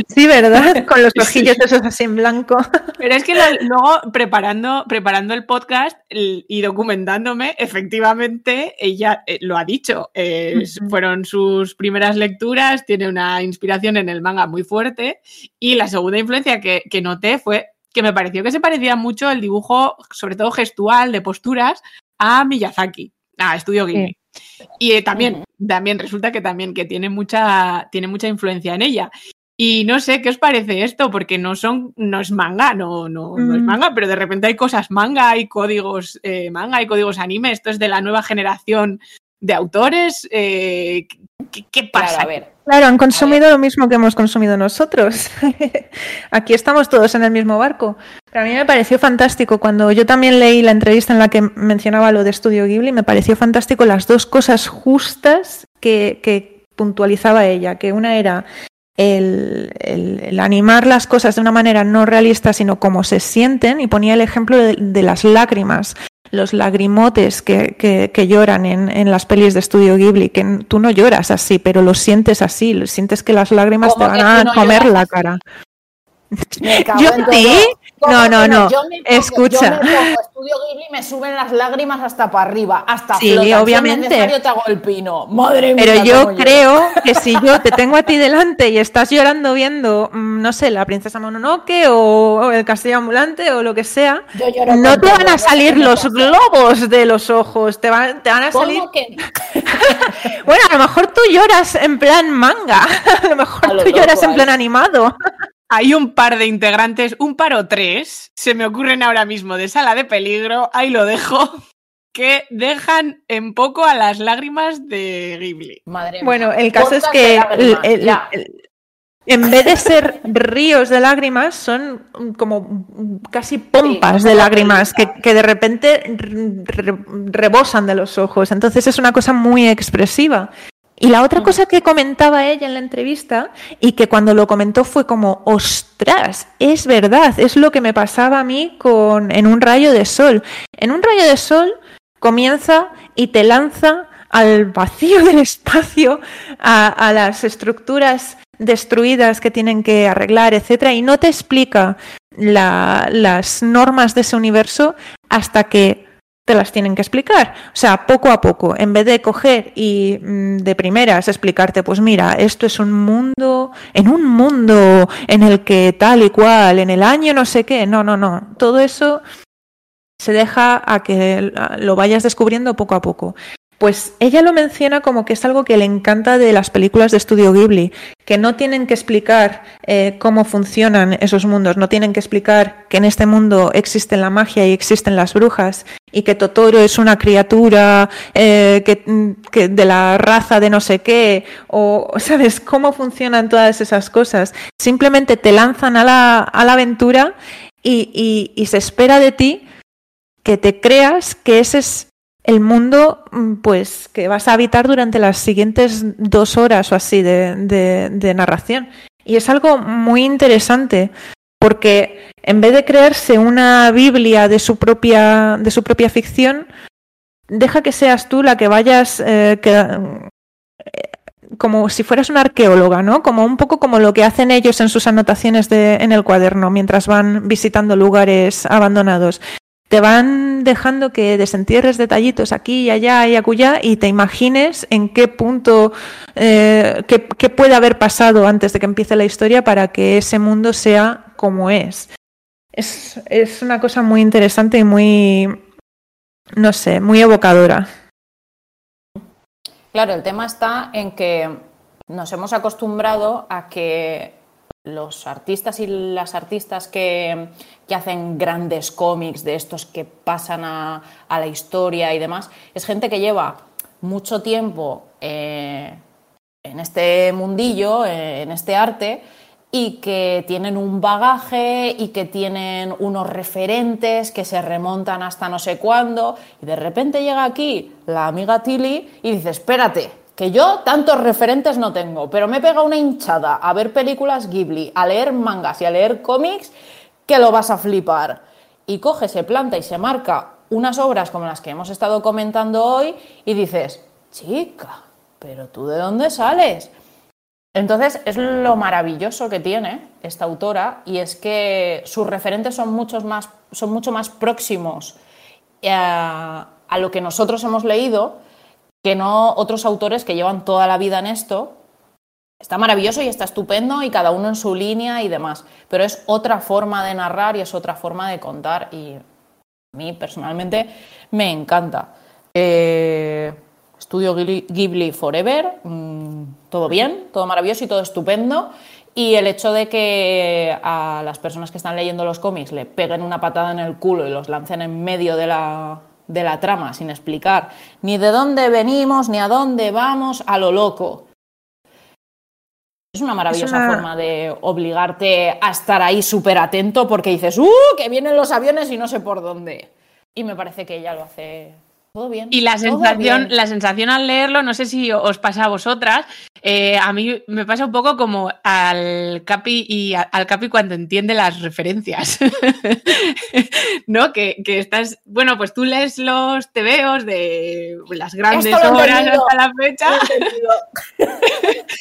Sí, ¿verdad? Con los ojillos esos así en blanco. Pero es que luego preparando, preparando el podcast y documentándome, efectivamente, ella eh, lo ha dicho. eh. Fueron sus primeras lecturas, tiene una inspiración en el manga muy fuerte. Y la segunda influencia que, que noté fue que me pareció que se parecía mucho el dibujo, sobre todo gestual, de posturas, a Miyazaki, a Estudio Ghibli. Y eh, también, también resulta que también que tiene mucha, tiene mucha influencia en ella. Y no sé qué os parece esto, porque no son, no es manga, no, no, no es manga, pero de repente hay cosas manga, hay códigos eh, manga, hay códigos anime. Esto es de la nueva generación de autores. eh, ¿qué, qué pasa? Claro, a ver. Claro, han consumido lo mismo que hemos consumido nosotros. Aquí estamos todos en el mismo barco. Pero a mí me pareció fantástico cuando yo también leí la entrevista en la que mencionaba lo de Estudio Ghibli, me pareció fantástico las dos cosas justas que, que puntualizaba ella, que una era el, el- el animar las cosas de una manera no realista, sino como se sienten, y ponía el ejemplo de, de las lágrimas, los lagrimotes que, que- que lloran en, en las pelis de Estudio Ghibli, que tú no lloras así, pero lo sientes así, lo sientes que las lágrimas te ¿Cómo van a no comer lloras la cara. Me cago Yo en sí, todo. ¿Cómo No, no, no. Yo me pongo, Escucha. Yo me pongo estudio Ghibli y me suben las lágrimas hasta para arriba, hasta Sí. Si es obviamente. necesario, te hago el pino. Madre mía. Pero yo creo que si yo te tengo a ti delante y estás llorando viendo, mm, no sé, la princesa Mononoke o, el castillo ambulante o lo que sea, Yo lloro no te van a salir los globos de los ojos, te van, te van a salir... ¿Cómo que? Bueno, a lo mejor tú lloras en plan manga, a lo mejor A lo tú lloras loco en plan animado. Hay un par de integrantes, un par o tres, se me ocurren ahora mismo de sala de peligro, ahí lo dejo, que dejan en poco a las lágrimas de Ghibli. Madre mía. Bueno, el caso es que el- el- el- en vez de ser ríos de lágrimas, son como casi pompas Sí, de lágrimas que, de repente re- rebosan de los ojos. Entonces es una cosa muy expresiva. Y la otra cosa que comentaba ella en la entrevista y que cuando lo comentó fue como, ostras, es verdad, es lo que me pasaba a mí con En un rayo de sol. En un rayo de sol comienza y te lanza al vacío del espacio, a, a las estructuras destruidas que tienen que arreglar, etcétera, y no te explica la- las normas de ese universo hasta que te las tienen que explicar. O sea, poco a poco, en vez de coger y mm, de primeras explicarte, pues mira, esto es un mundo, en un mundo en el que tal y cual, en el año no sé qué, no, no, no, todo eso se deja a que lo vayas descubriendo poco a poco. Pues ella lo menciona como que es algo que le encanta de las películas de estudio Ghibli, que no tienen que explicar eh, cómo funcionan esos mundos, no tienen que explicar que en este mundo existe la magia y existen las brujas y que Totoro es una criatura eh, que, mm, que de la raza de no sé qué, o sabes cómo funcionan todas esas cosas. Simplemente te lanzan a la, a la aventura y, y- y se espera de ti que te creas que ese es el mundo mm, pues que vas a habitar durante las siguientes dos horas o así de, narración. Y es algo muy interesante porque en vez de crearse una Biblia de su propia, de su propia ficción, deja que seas tú la que vayas eh, que- eh, como si fueras una arqueóloga, ¿no? Como un poco como lo que hacen ellos en sus anotaciones de, en el cuaderno mientras van visitando lugares abandonados te van dejando que desentierres detallitos aquí y allá y acullá y te imagines en qué punto, eh, qué, puede haber pasado antes de que empiece la historia para que ese mundo sea como. Es, es una cosa muy interesante y muy, no sé, muy evocadora. Claro, el tema está en que nos hemos acostumbrado a que los artistas y las artistas que, que hacen grandes cómics de estos que pasan a, a la historia y demás, es gente que lleva mucho tiempo eh, en este mundillo, eh, en este arte, y que tienen un bagaje y que tienen unos referentes que se remontan hasta no sé cuándo, y de repente llega aquí la amiga Tilly y dice, espérate, que yo tantos referentes no tengo, pero me pega una hinchada a ver películas Ghibli, a leer mangas y a leer cómics, que lo vas a flipar. Y coge, se planta y se marca unas obras como las que hemos estado comentando hoy y dices, chica, pero tú de dónde sales? Entonces es lo maravilloso que tiene esta autora y es que sus referentes son, muchos más, son mucho más próximos a, a lo que nosotros hemos leído que no otros autores que llevan toda la vida en esto. Está maravilloso y está estupendo y cada uno en su línea y demás, pero es otra forma de narrar y es otra forma de contar y a mí personalmente me encanta. Eh, Estudio Ghibli, Forever, mm, todo bien, todo maravilloso y todo estupendo. Y el hecho de que a las personas que están leyendo los cómics le peguen una patada en el culo y los lancen en medio de la, de la trama sin explicar ni de dónde venimos, ni a dónde vamos, a lo loco. Es una maravillosa una- forma de obligarte a estar ahí súper atento porque dices, ¡uh! Que vienen los aviones y no sé por dónde. Y me parece que ella lo hace todo bien. Y la sensación, la sensación al leerlo, no sé si os pasa a vosotras, eh, a mí me pasa un poco como al Capi y a- al Capi cuando entiende las referencias. ¿No? Que, que estás, bueno, pues tú lees los tebeos de las grandes obras entendido. hasta la fecha.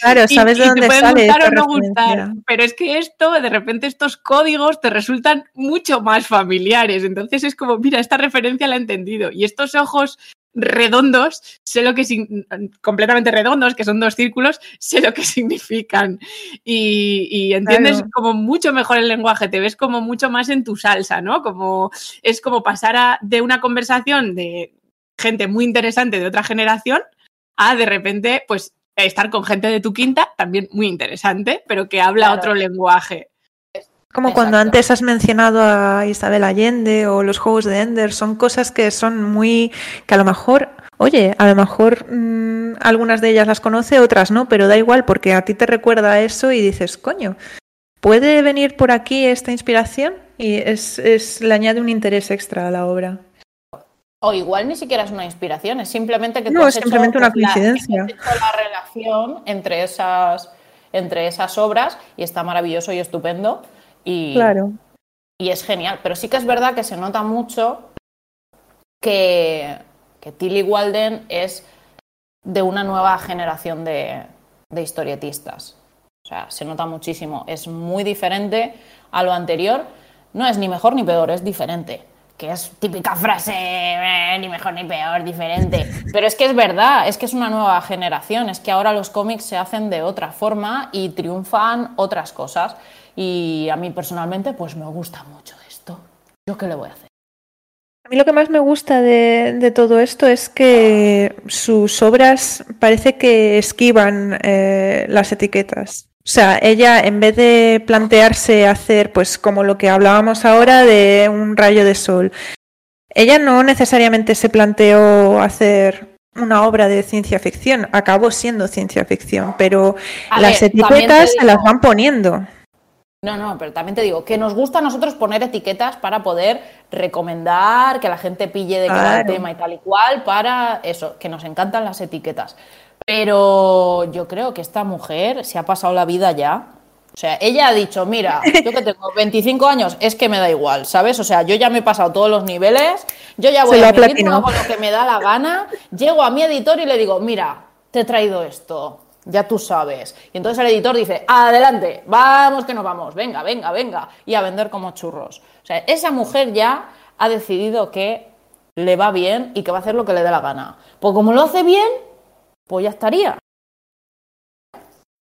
Claro, sabes y de dónde te pueden sale gustar o no gustar. Pero es que esto, de repente, estos códigos te resultan mucho más familiares. Entonces es como, mira, esta referencia la he entendido. Y estos ojos redondos, sé lo que completamente redondos, que son dos círculos, sé lo que significan. Y, y entiendes Claro. como mucho mejor el lenguaje, te ves como mucho más en tu salsa, ¿no? Como es como pasar a- de una conversación de gente muy interesante de otra generación a de repente, pues, estar con gente de tu quinta, también muy interesante, pero que habla Claro. otro lenguaje. Como cuando antes has mencionado a Isabel Allende o los juegos de Ender, son cosas que son muy, que a lo mejor, oye, a lo mejor mm, algunas de ellas las conoce, otras no, pero da igual porque a ti te recuerda a eso y dices, coño, ¿puede venir por aquí esta inspiración? Y es, es, le añade un interés extra a la obra. O igual ni siquiera es una inspiración, es simplemente que tú No, es simplemente hecho, una pues, la- coincidencia. has hecho la relación entre esas, entre esas obras y está maravilloso y estupendo. Y, Claro. y es genial. Pero sí que es verdad que se nota mucho que, que Tilly Walden es de una nueva generación de, de historietistas. O sea, se nota muchísimo. Es muy diferente a lo anterior. No es ni mejor ni peor, es diferente. Que es típica frase, "Eh, ni mejor ni peor, diferente. Pero es que es verdad, es que es una nueva generación. Es que ahora los cómics se hacen de otra forma y triunfan otras cosas. Y a mí personalmente, pues me gusta mucho esto. ¿Yo qué le voy a hacer? A mí lo que más me gusta de, de todo esto es que sus obras parece que esquivan eh, las etiquetas. O sea, ella en vez de plantearse hacer, pues como lo que hablábamos ahora de un rayo de sol, ella no necesariamente se planteó hacer una obra de ciencia ficción, acabó siendo ciencia ficción, pero A las ver, etiquetas se las van poniendo. No, no, pero también te digo que nos gusta a nosotros poner etiquetas para poder recomendar, que la gente pille de Claro. tema y tal y cual, para eso, que nos encantan las etiquetas. Pero yo creo que esta mujer se ha pasado la vida ya. O sea, ella ha dicho, mira, yo que tengo 25 años, es que me da igual, ¿sabes? O sea, yo ya me he pasado todos los niveles, yo ya voy a mi ritmo, hago lo que me da la gana, llego a mi editor y le digo, mira, te he traído esto, ya tú sabes. Y entonces el editor dice, adelante, vamos que nos vamos, venga, venga, venga, y a vender como churros. O sea, esa mujer ya ha decidido que le va bien y que va a hacer lo que le dé la gana. Pues como lo hace bien, pues ya estaría.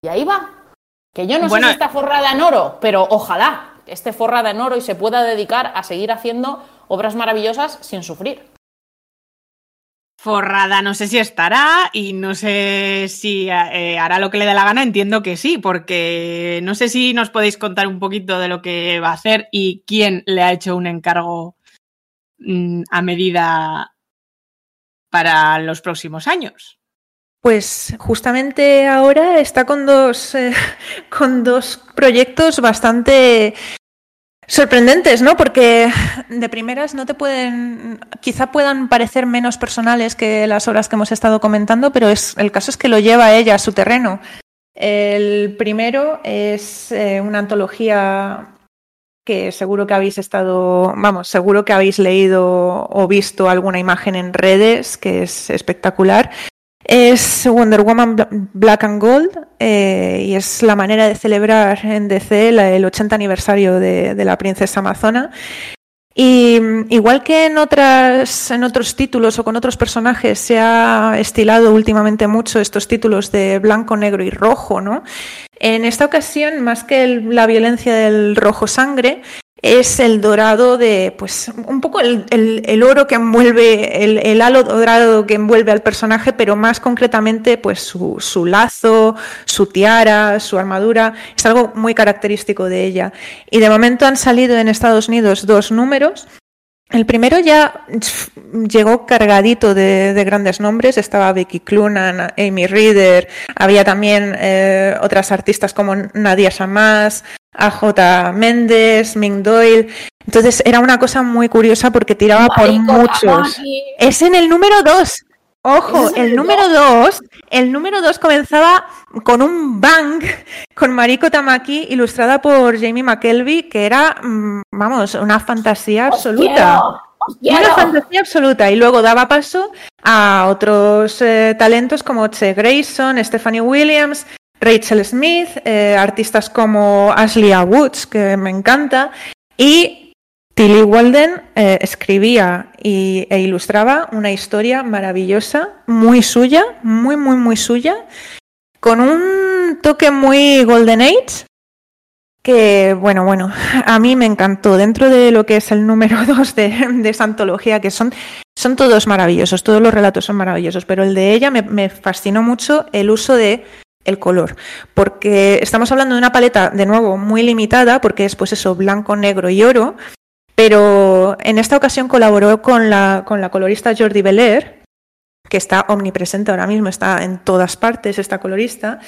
Y ahí va. Que yo no Bueno, sé si está forrada en oro, pero ojalá que esté forrada en oro y se pueda dedicar a seguir haciendo obras maravillosas sin sufrir. Forrada, no sé si estará y no sé si eh, hará lo que le dé la gana, entiendo que sí, porque no sé si nos podéis contar un poquito de lo que va a hacer y quién le ha hecho un encargo mm, a medida para los próximos años. Pues justamente ahora está con dos, eh, con dos proyectos bastante sorprendentes, ¿no? Porque de primeras no te pueden, quizá puedan parecer menos personales que las obras que hemos estado comentando, pero es, el caso es que lo lleva ella a su terreno. El primero es eh, una antología que seguro que habéis estado, vamos, seguro que habéis leído o visto alguna imagen en redes, que es espectacular. Es Wonder Woman Bla- Black and Gold eh, y es la manera de celebrar en DC el 80 aniversario de, la princesa amazona. Y igual que en, otras, en otros títulos o con otros personajes se ha estilado últimamente mucho estos títulos de blanco, negro y rojo, ¿no? En esta ocasión, más que la violencia del rojo sangre, es el dorado de, pues, un poco el, el- el oro que envuelve, el, el halo dorado que envuelve al personaje, pero más concretamente, pues, su, su lazo, su tiara, su armadura, es algo muy característico de ella. Y de momento han salido en Estados Unidos dos números. El primero ya llegó cargadito de, de grandes nombres, estaba Becky Clunan, Amy Reader, había también eh, otras artistas como Nadia Shamás, AJ Méndez, Ming Doyle. Entonces era una cosa muy curiosa porque tiraba por muchos. Es en el número dos. Ojo, ¿Ese es el número 2, el número 2 comenzaba con un bang con Mariko Tamaki ilustrada por Jamie McKelvey, que era, mm, vamos, una fantasía absoluta. Una fantasía absoluta. Y luego daba paso a otros eh, talentos como Che Grayson, Stephanie Williams, Rachel Smith, eh, artistas como Ashley. Woods, que me encanta, y Tilly Walden eh, escribía y- e ilustraba una historia maravillosa, muy suya, muy, muy, muy suya, con un toque muy Golden Age, que, bueno, bueno, a mí me encantó. Dentro de lo que es el número dos de, de esa antología, que son, son todos maravillosos, todos los relatos son maravillosos, pero el de ella me, me fascinó mucho el uso de el color, porque estamos hablando de una paleta, de nuevo, muy limitada, porque es pues eso, blanco, negro y oro, pero en esta ocasión colaboró con la, con la colorista Jordi Belair, que está omnipresente ahora mismo, está en todas partes esta colorista.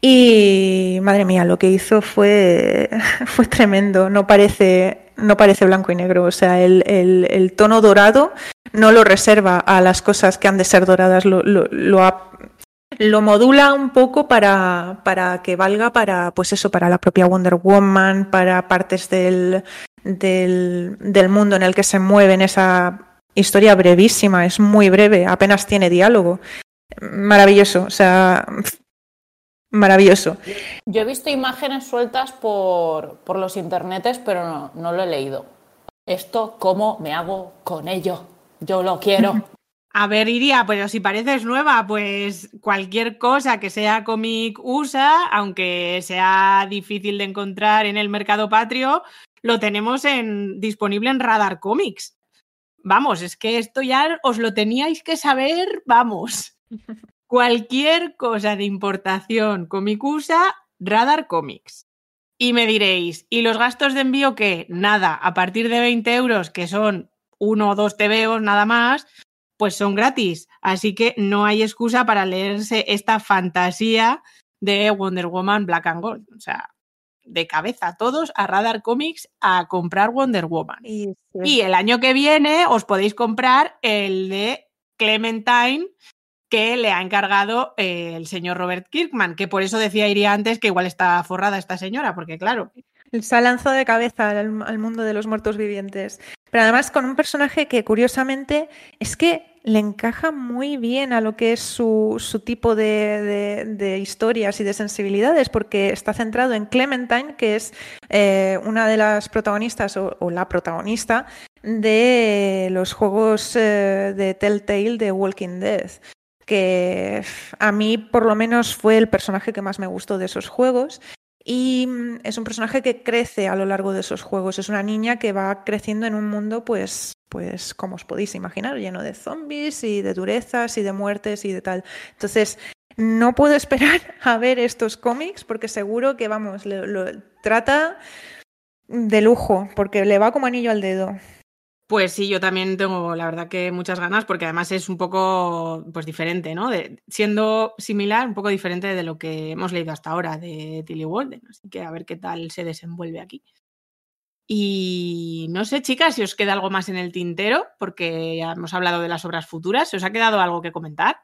Y madre mía, lo que hizo fue, fue tremendo. No parece, no parece blanco y negro. O sea, el, el- tono dorado no lo reserva a las cosas que han de ser doradas, lo, lo modula un poco para, para que valga para, pues eso, para la propia Wonder Woman, para partes del, del, del mundo en el que se mueve en esa historia brevísima, es muy breve, apenas tiene diálogo. Maravilloso, o sea, maravilloso. Yo he visto imágenes sueltas por, por los internetes, pero no, no lo he leído. Esto, ¿cómo me hago con ello? Yo lo quiero. A ver, Iria, pero si pareces nueva, pues cualquier cosa que sea cómic USA, aunque sea difícil de encontrar en el mercado patrio, lo tenemos en, disponible en Radar Comics. Vamos, es que esto ya os lo teníais que saber, vamos. Cualquier cosa de importación cómic USA, Radar Comics. Y me diréis, ¿y los gastos de envío qué? Nada, a partir de 20 euros, que son uno o dos TVOs nada más, pues son gratis. Así que no hay excusa para leerse esta fantasía de Wonder Woman Black and Gold. O sea, de cabeza todos a Radar Comics a comprar Wonder Woman. Y, Y el año que viene os podéis comprar el de Clementine que le ha encargado eh, el señor Robert Kirkman, que por eso decía Iría antes que igual está forrada esta señora, porque claro, Se ha lanzado de cabeza al, al mundo de los muertos vivientes. Pero además con un personaje que curiosamente es que le encaja muy bien a lo que es su, su tipo de, de- historias y de sensibilidades, porque está centrado en Clementine, que es eh, una de las protagonistas o, la protagonista de los juegos eh, de Telltale de Walking Dead que a mí por lo menos fue el personaje que más me gustó de esos juegos y mm, es un personaje que crece a lo largo de esos juegos. Es una niña que va creciendo en un mundo, pues, pues, como os podéis imaginar, lleno de zombies y de durezas y de muertes y de tal. Entonces, no puedo esperar a ver estos cómics porque seguro que, vamos, lo, lo trata de lujo, porque le va como anillo al dedo. Pues sí, yo también tengo, la verdad, que muchas ganas, porque además es un poco, pues, diferente, ¿no? De- siendo similar, un poco diferente de lo que hemos leído hasta ahora de Tilly Walden. Así que a ver qué tal se desenvuelve aquí. Y no sé, chicas, si os queda algo más en el tintero, porque ya hemos hablado de las obras futuras. ¿Se os ha quedado algo que comentar?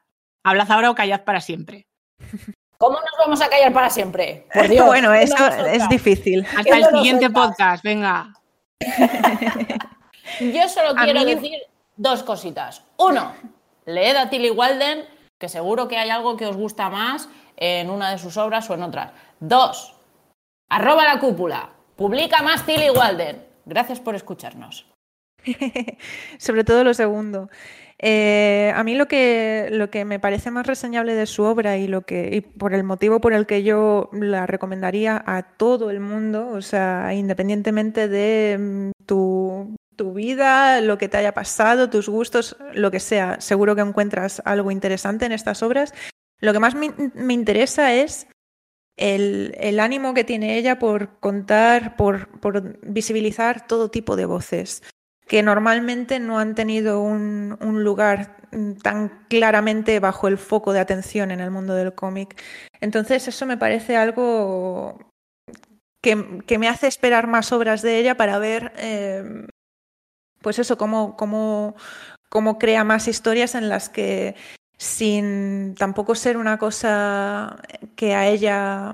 Hablad ahora o callad para siempre. ¿Cómo nos vamos a callar para siempre? Por Dios. bueno, ¿quién eso es difícil. Hasta ¿Quién el siguiente podcast, venga. Yo solo quiero mí- decir dos cositas. Uno, leed a Tilly Walden, que seguro que hay algo que os gusta más en una de sus obras o en otras. Dos, arroba la cúpula, publica más Tilly Walden. Gracias por escucharnos. Sobre todo lo segundo. Eh, a mí lo que, lo que me parece más reseñable de su obra y lo que y por el motivo por el que yo la recomendaría a todo el mundo, o sea, independientemente de mm, tu, tu vida, lo que te haya pasado, tus gustos, lo que sea, seguro que encuentras algo interesante en estas obras. Lo que más me, me interesa es el, el ánimo que tiene ella por contar, por, por visibilizar todo tipo de voces que normalmente no han tenido un, un lugar tan claramente bajo el foco de atención en el mundo del cómic. Entonces eso me parece algo que, que me hace esperar más obras de ella para ver, eh, pues eso, cómo, cómo, cómo crea más historias en las que sin tampoco ser una cosa que a ella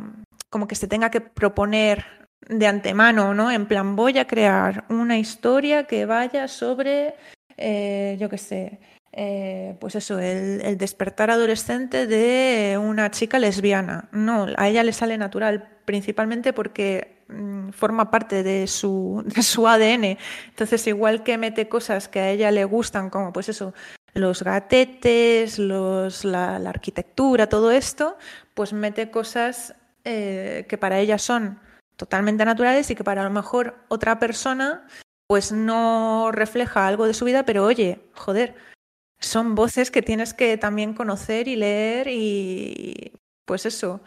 como que se tenga que proponer de antemano, ¿no? En plan, voy a crear una historia que vaya sobre, eh, yo qué sé, eh, pues eso, el, el despertar adolescente de una chica lesbiana. No, a ella le sale natural, principalmente porque forma parte de su, de su ADN. Entonces, igual que mete cosas que a ella le gustan, como pues eso, los gatetes, los, la, la arquitectura, todo esto, pues mete cosas eh, que para ella son totalmente naturales y que para a lo mejor otra persona pues no refleja algo de su vida, pero oye, joder, son voces que tienes que también conocer y leer y pues eso,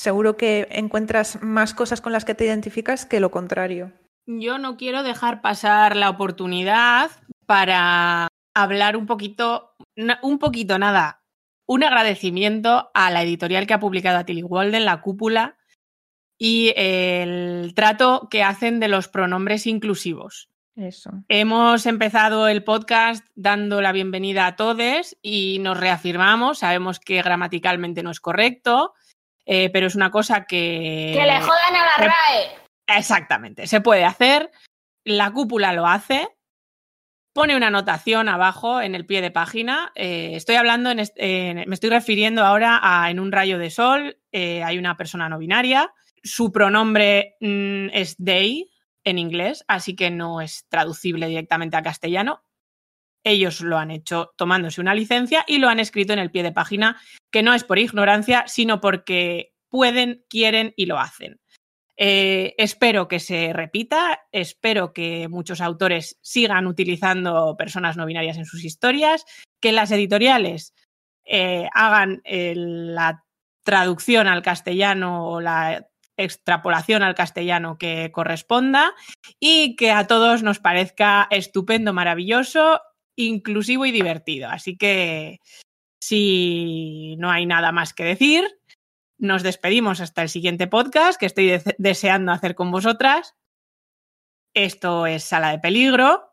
seguro que encuentras más cosas con las que te identificas que lo contrario. Yo no quiero dejar pasar la oportunidad para hablar un poquito, un poquito nada, un agradecimiento a la editorial que ha publicado a Tilly Walden, La Cúpula, y el trato que hacen de los pronombres inclusivos. Eso. Hemos empezado el podcast dando la bienvenida a todos y nos reafirmamos. Sabemos que gramaticalmente no es correcto, eh, pero es una cosa que. ¡Que le jodan a la RAE! Exactamente, se puede hacer. La cúpula lo hace. Pone una anotación abajo en el pie de página. Eh, estoy hablando, en- me estoy refiriendo ahora a en un rayo de sol. eh, hay una persona no binaria. Su pronombre mm, es they en inglés, así que no es traducible directamente a castellano. Ellos lo han hecho tomándose una licencia y lo han escrito en el pie de página, que no es por ignorancia, sino porque pueden, quieren y lo hacen. Eh, espero que se repita, espero que muchos autores sigan utilizando personas no binarias en sus historias, que las editoriales eh, hagan eh, la traducción al castellano o la extrapolación al castellano que corresponda y que a todos nos parezca estupendo, maravilloso, inclusivo y divertido. Así que si no hay nada más que decir, nos despedimos hasta el siguiente podcast que estoy de- deseando hacer con vosotras. Esto es Sala de Peligro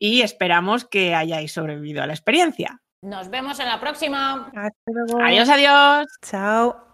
y esperamos que hayáis sobrevivido a la experiencia. Nos vemos en la próxima. Hasta luego. Adiós, adiós. Chao.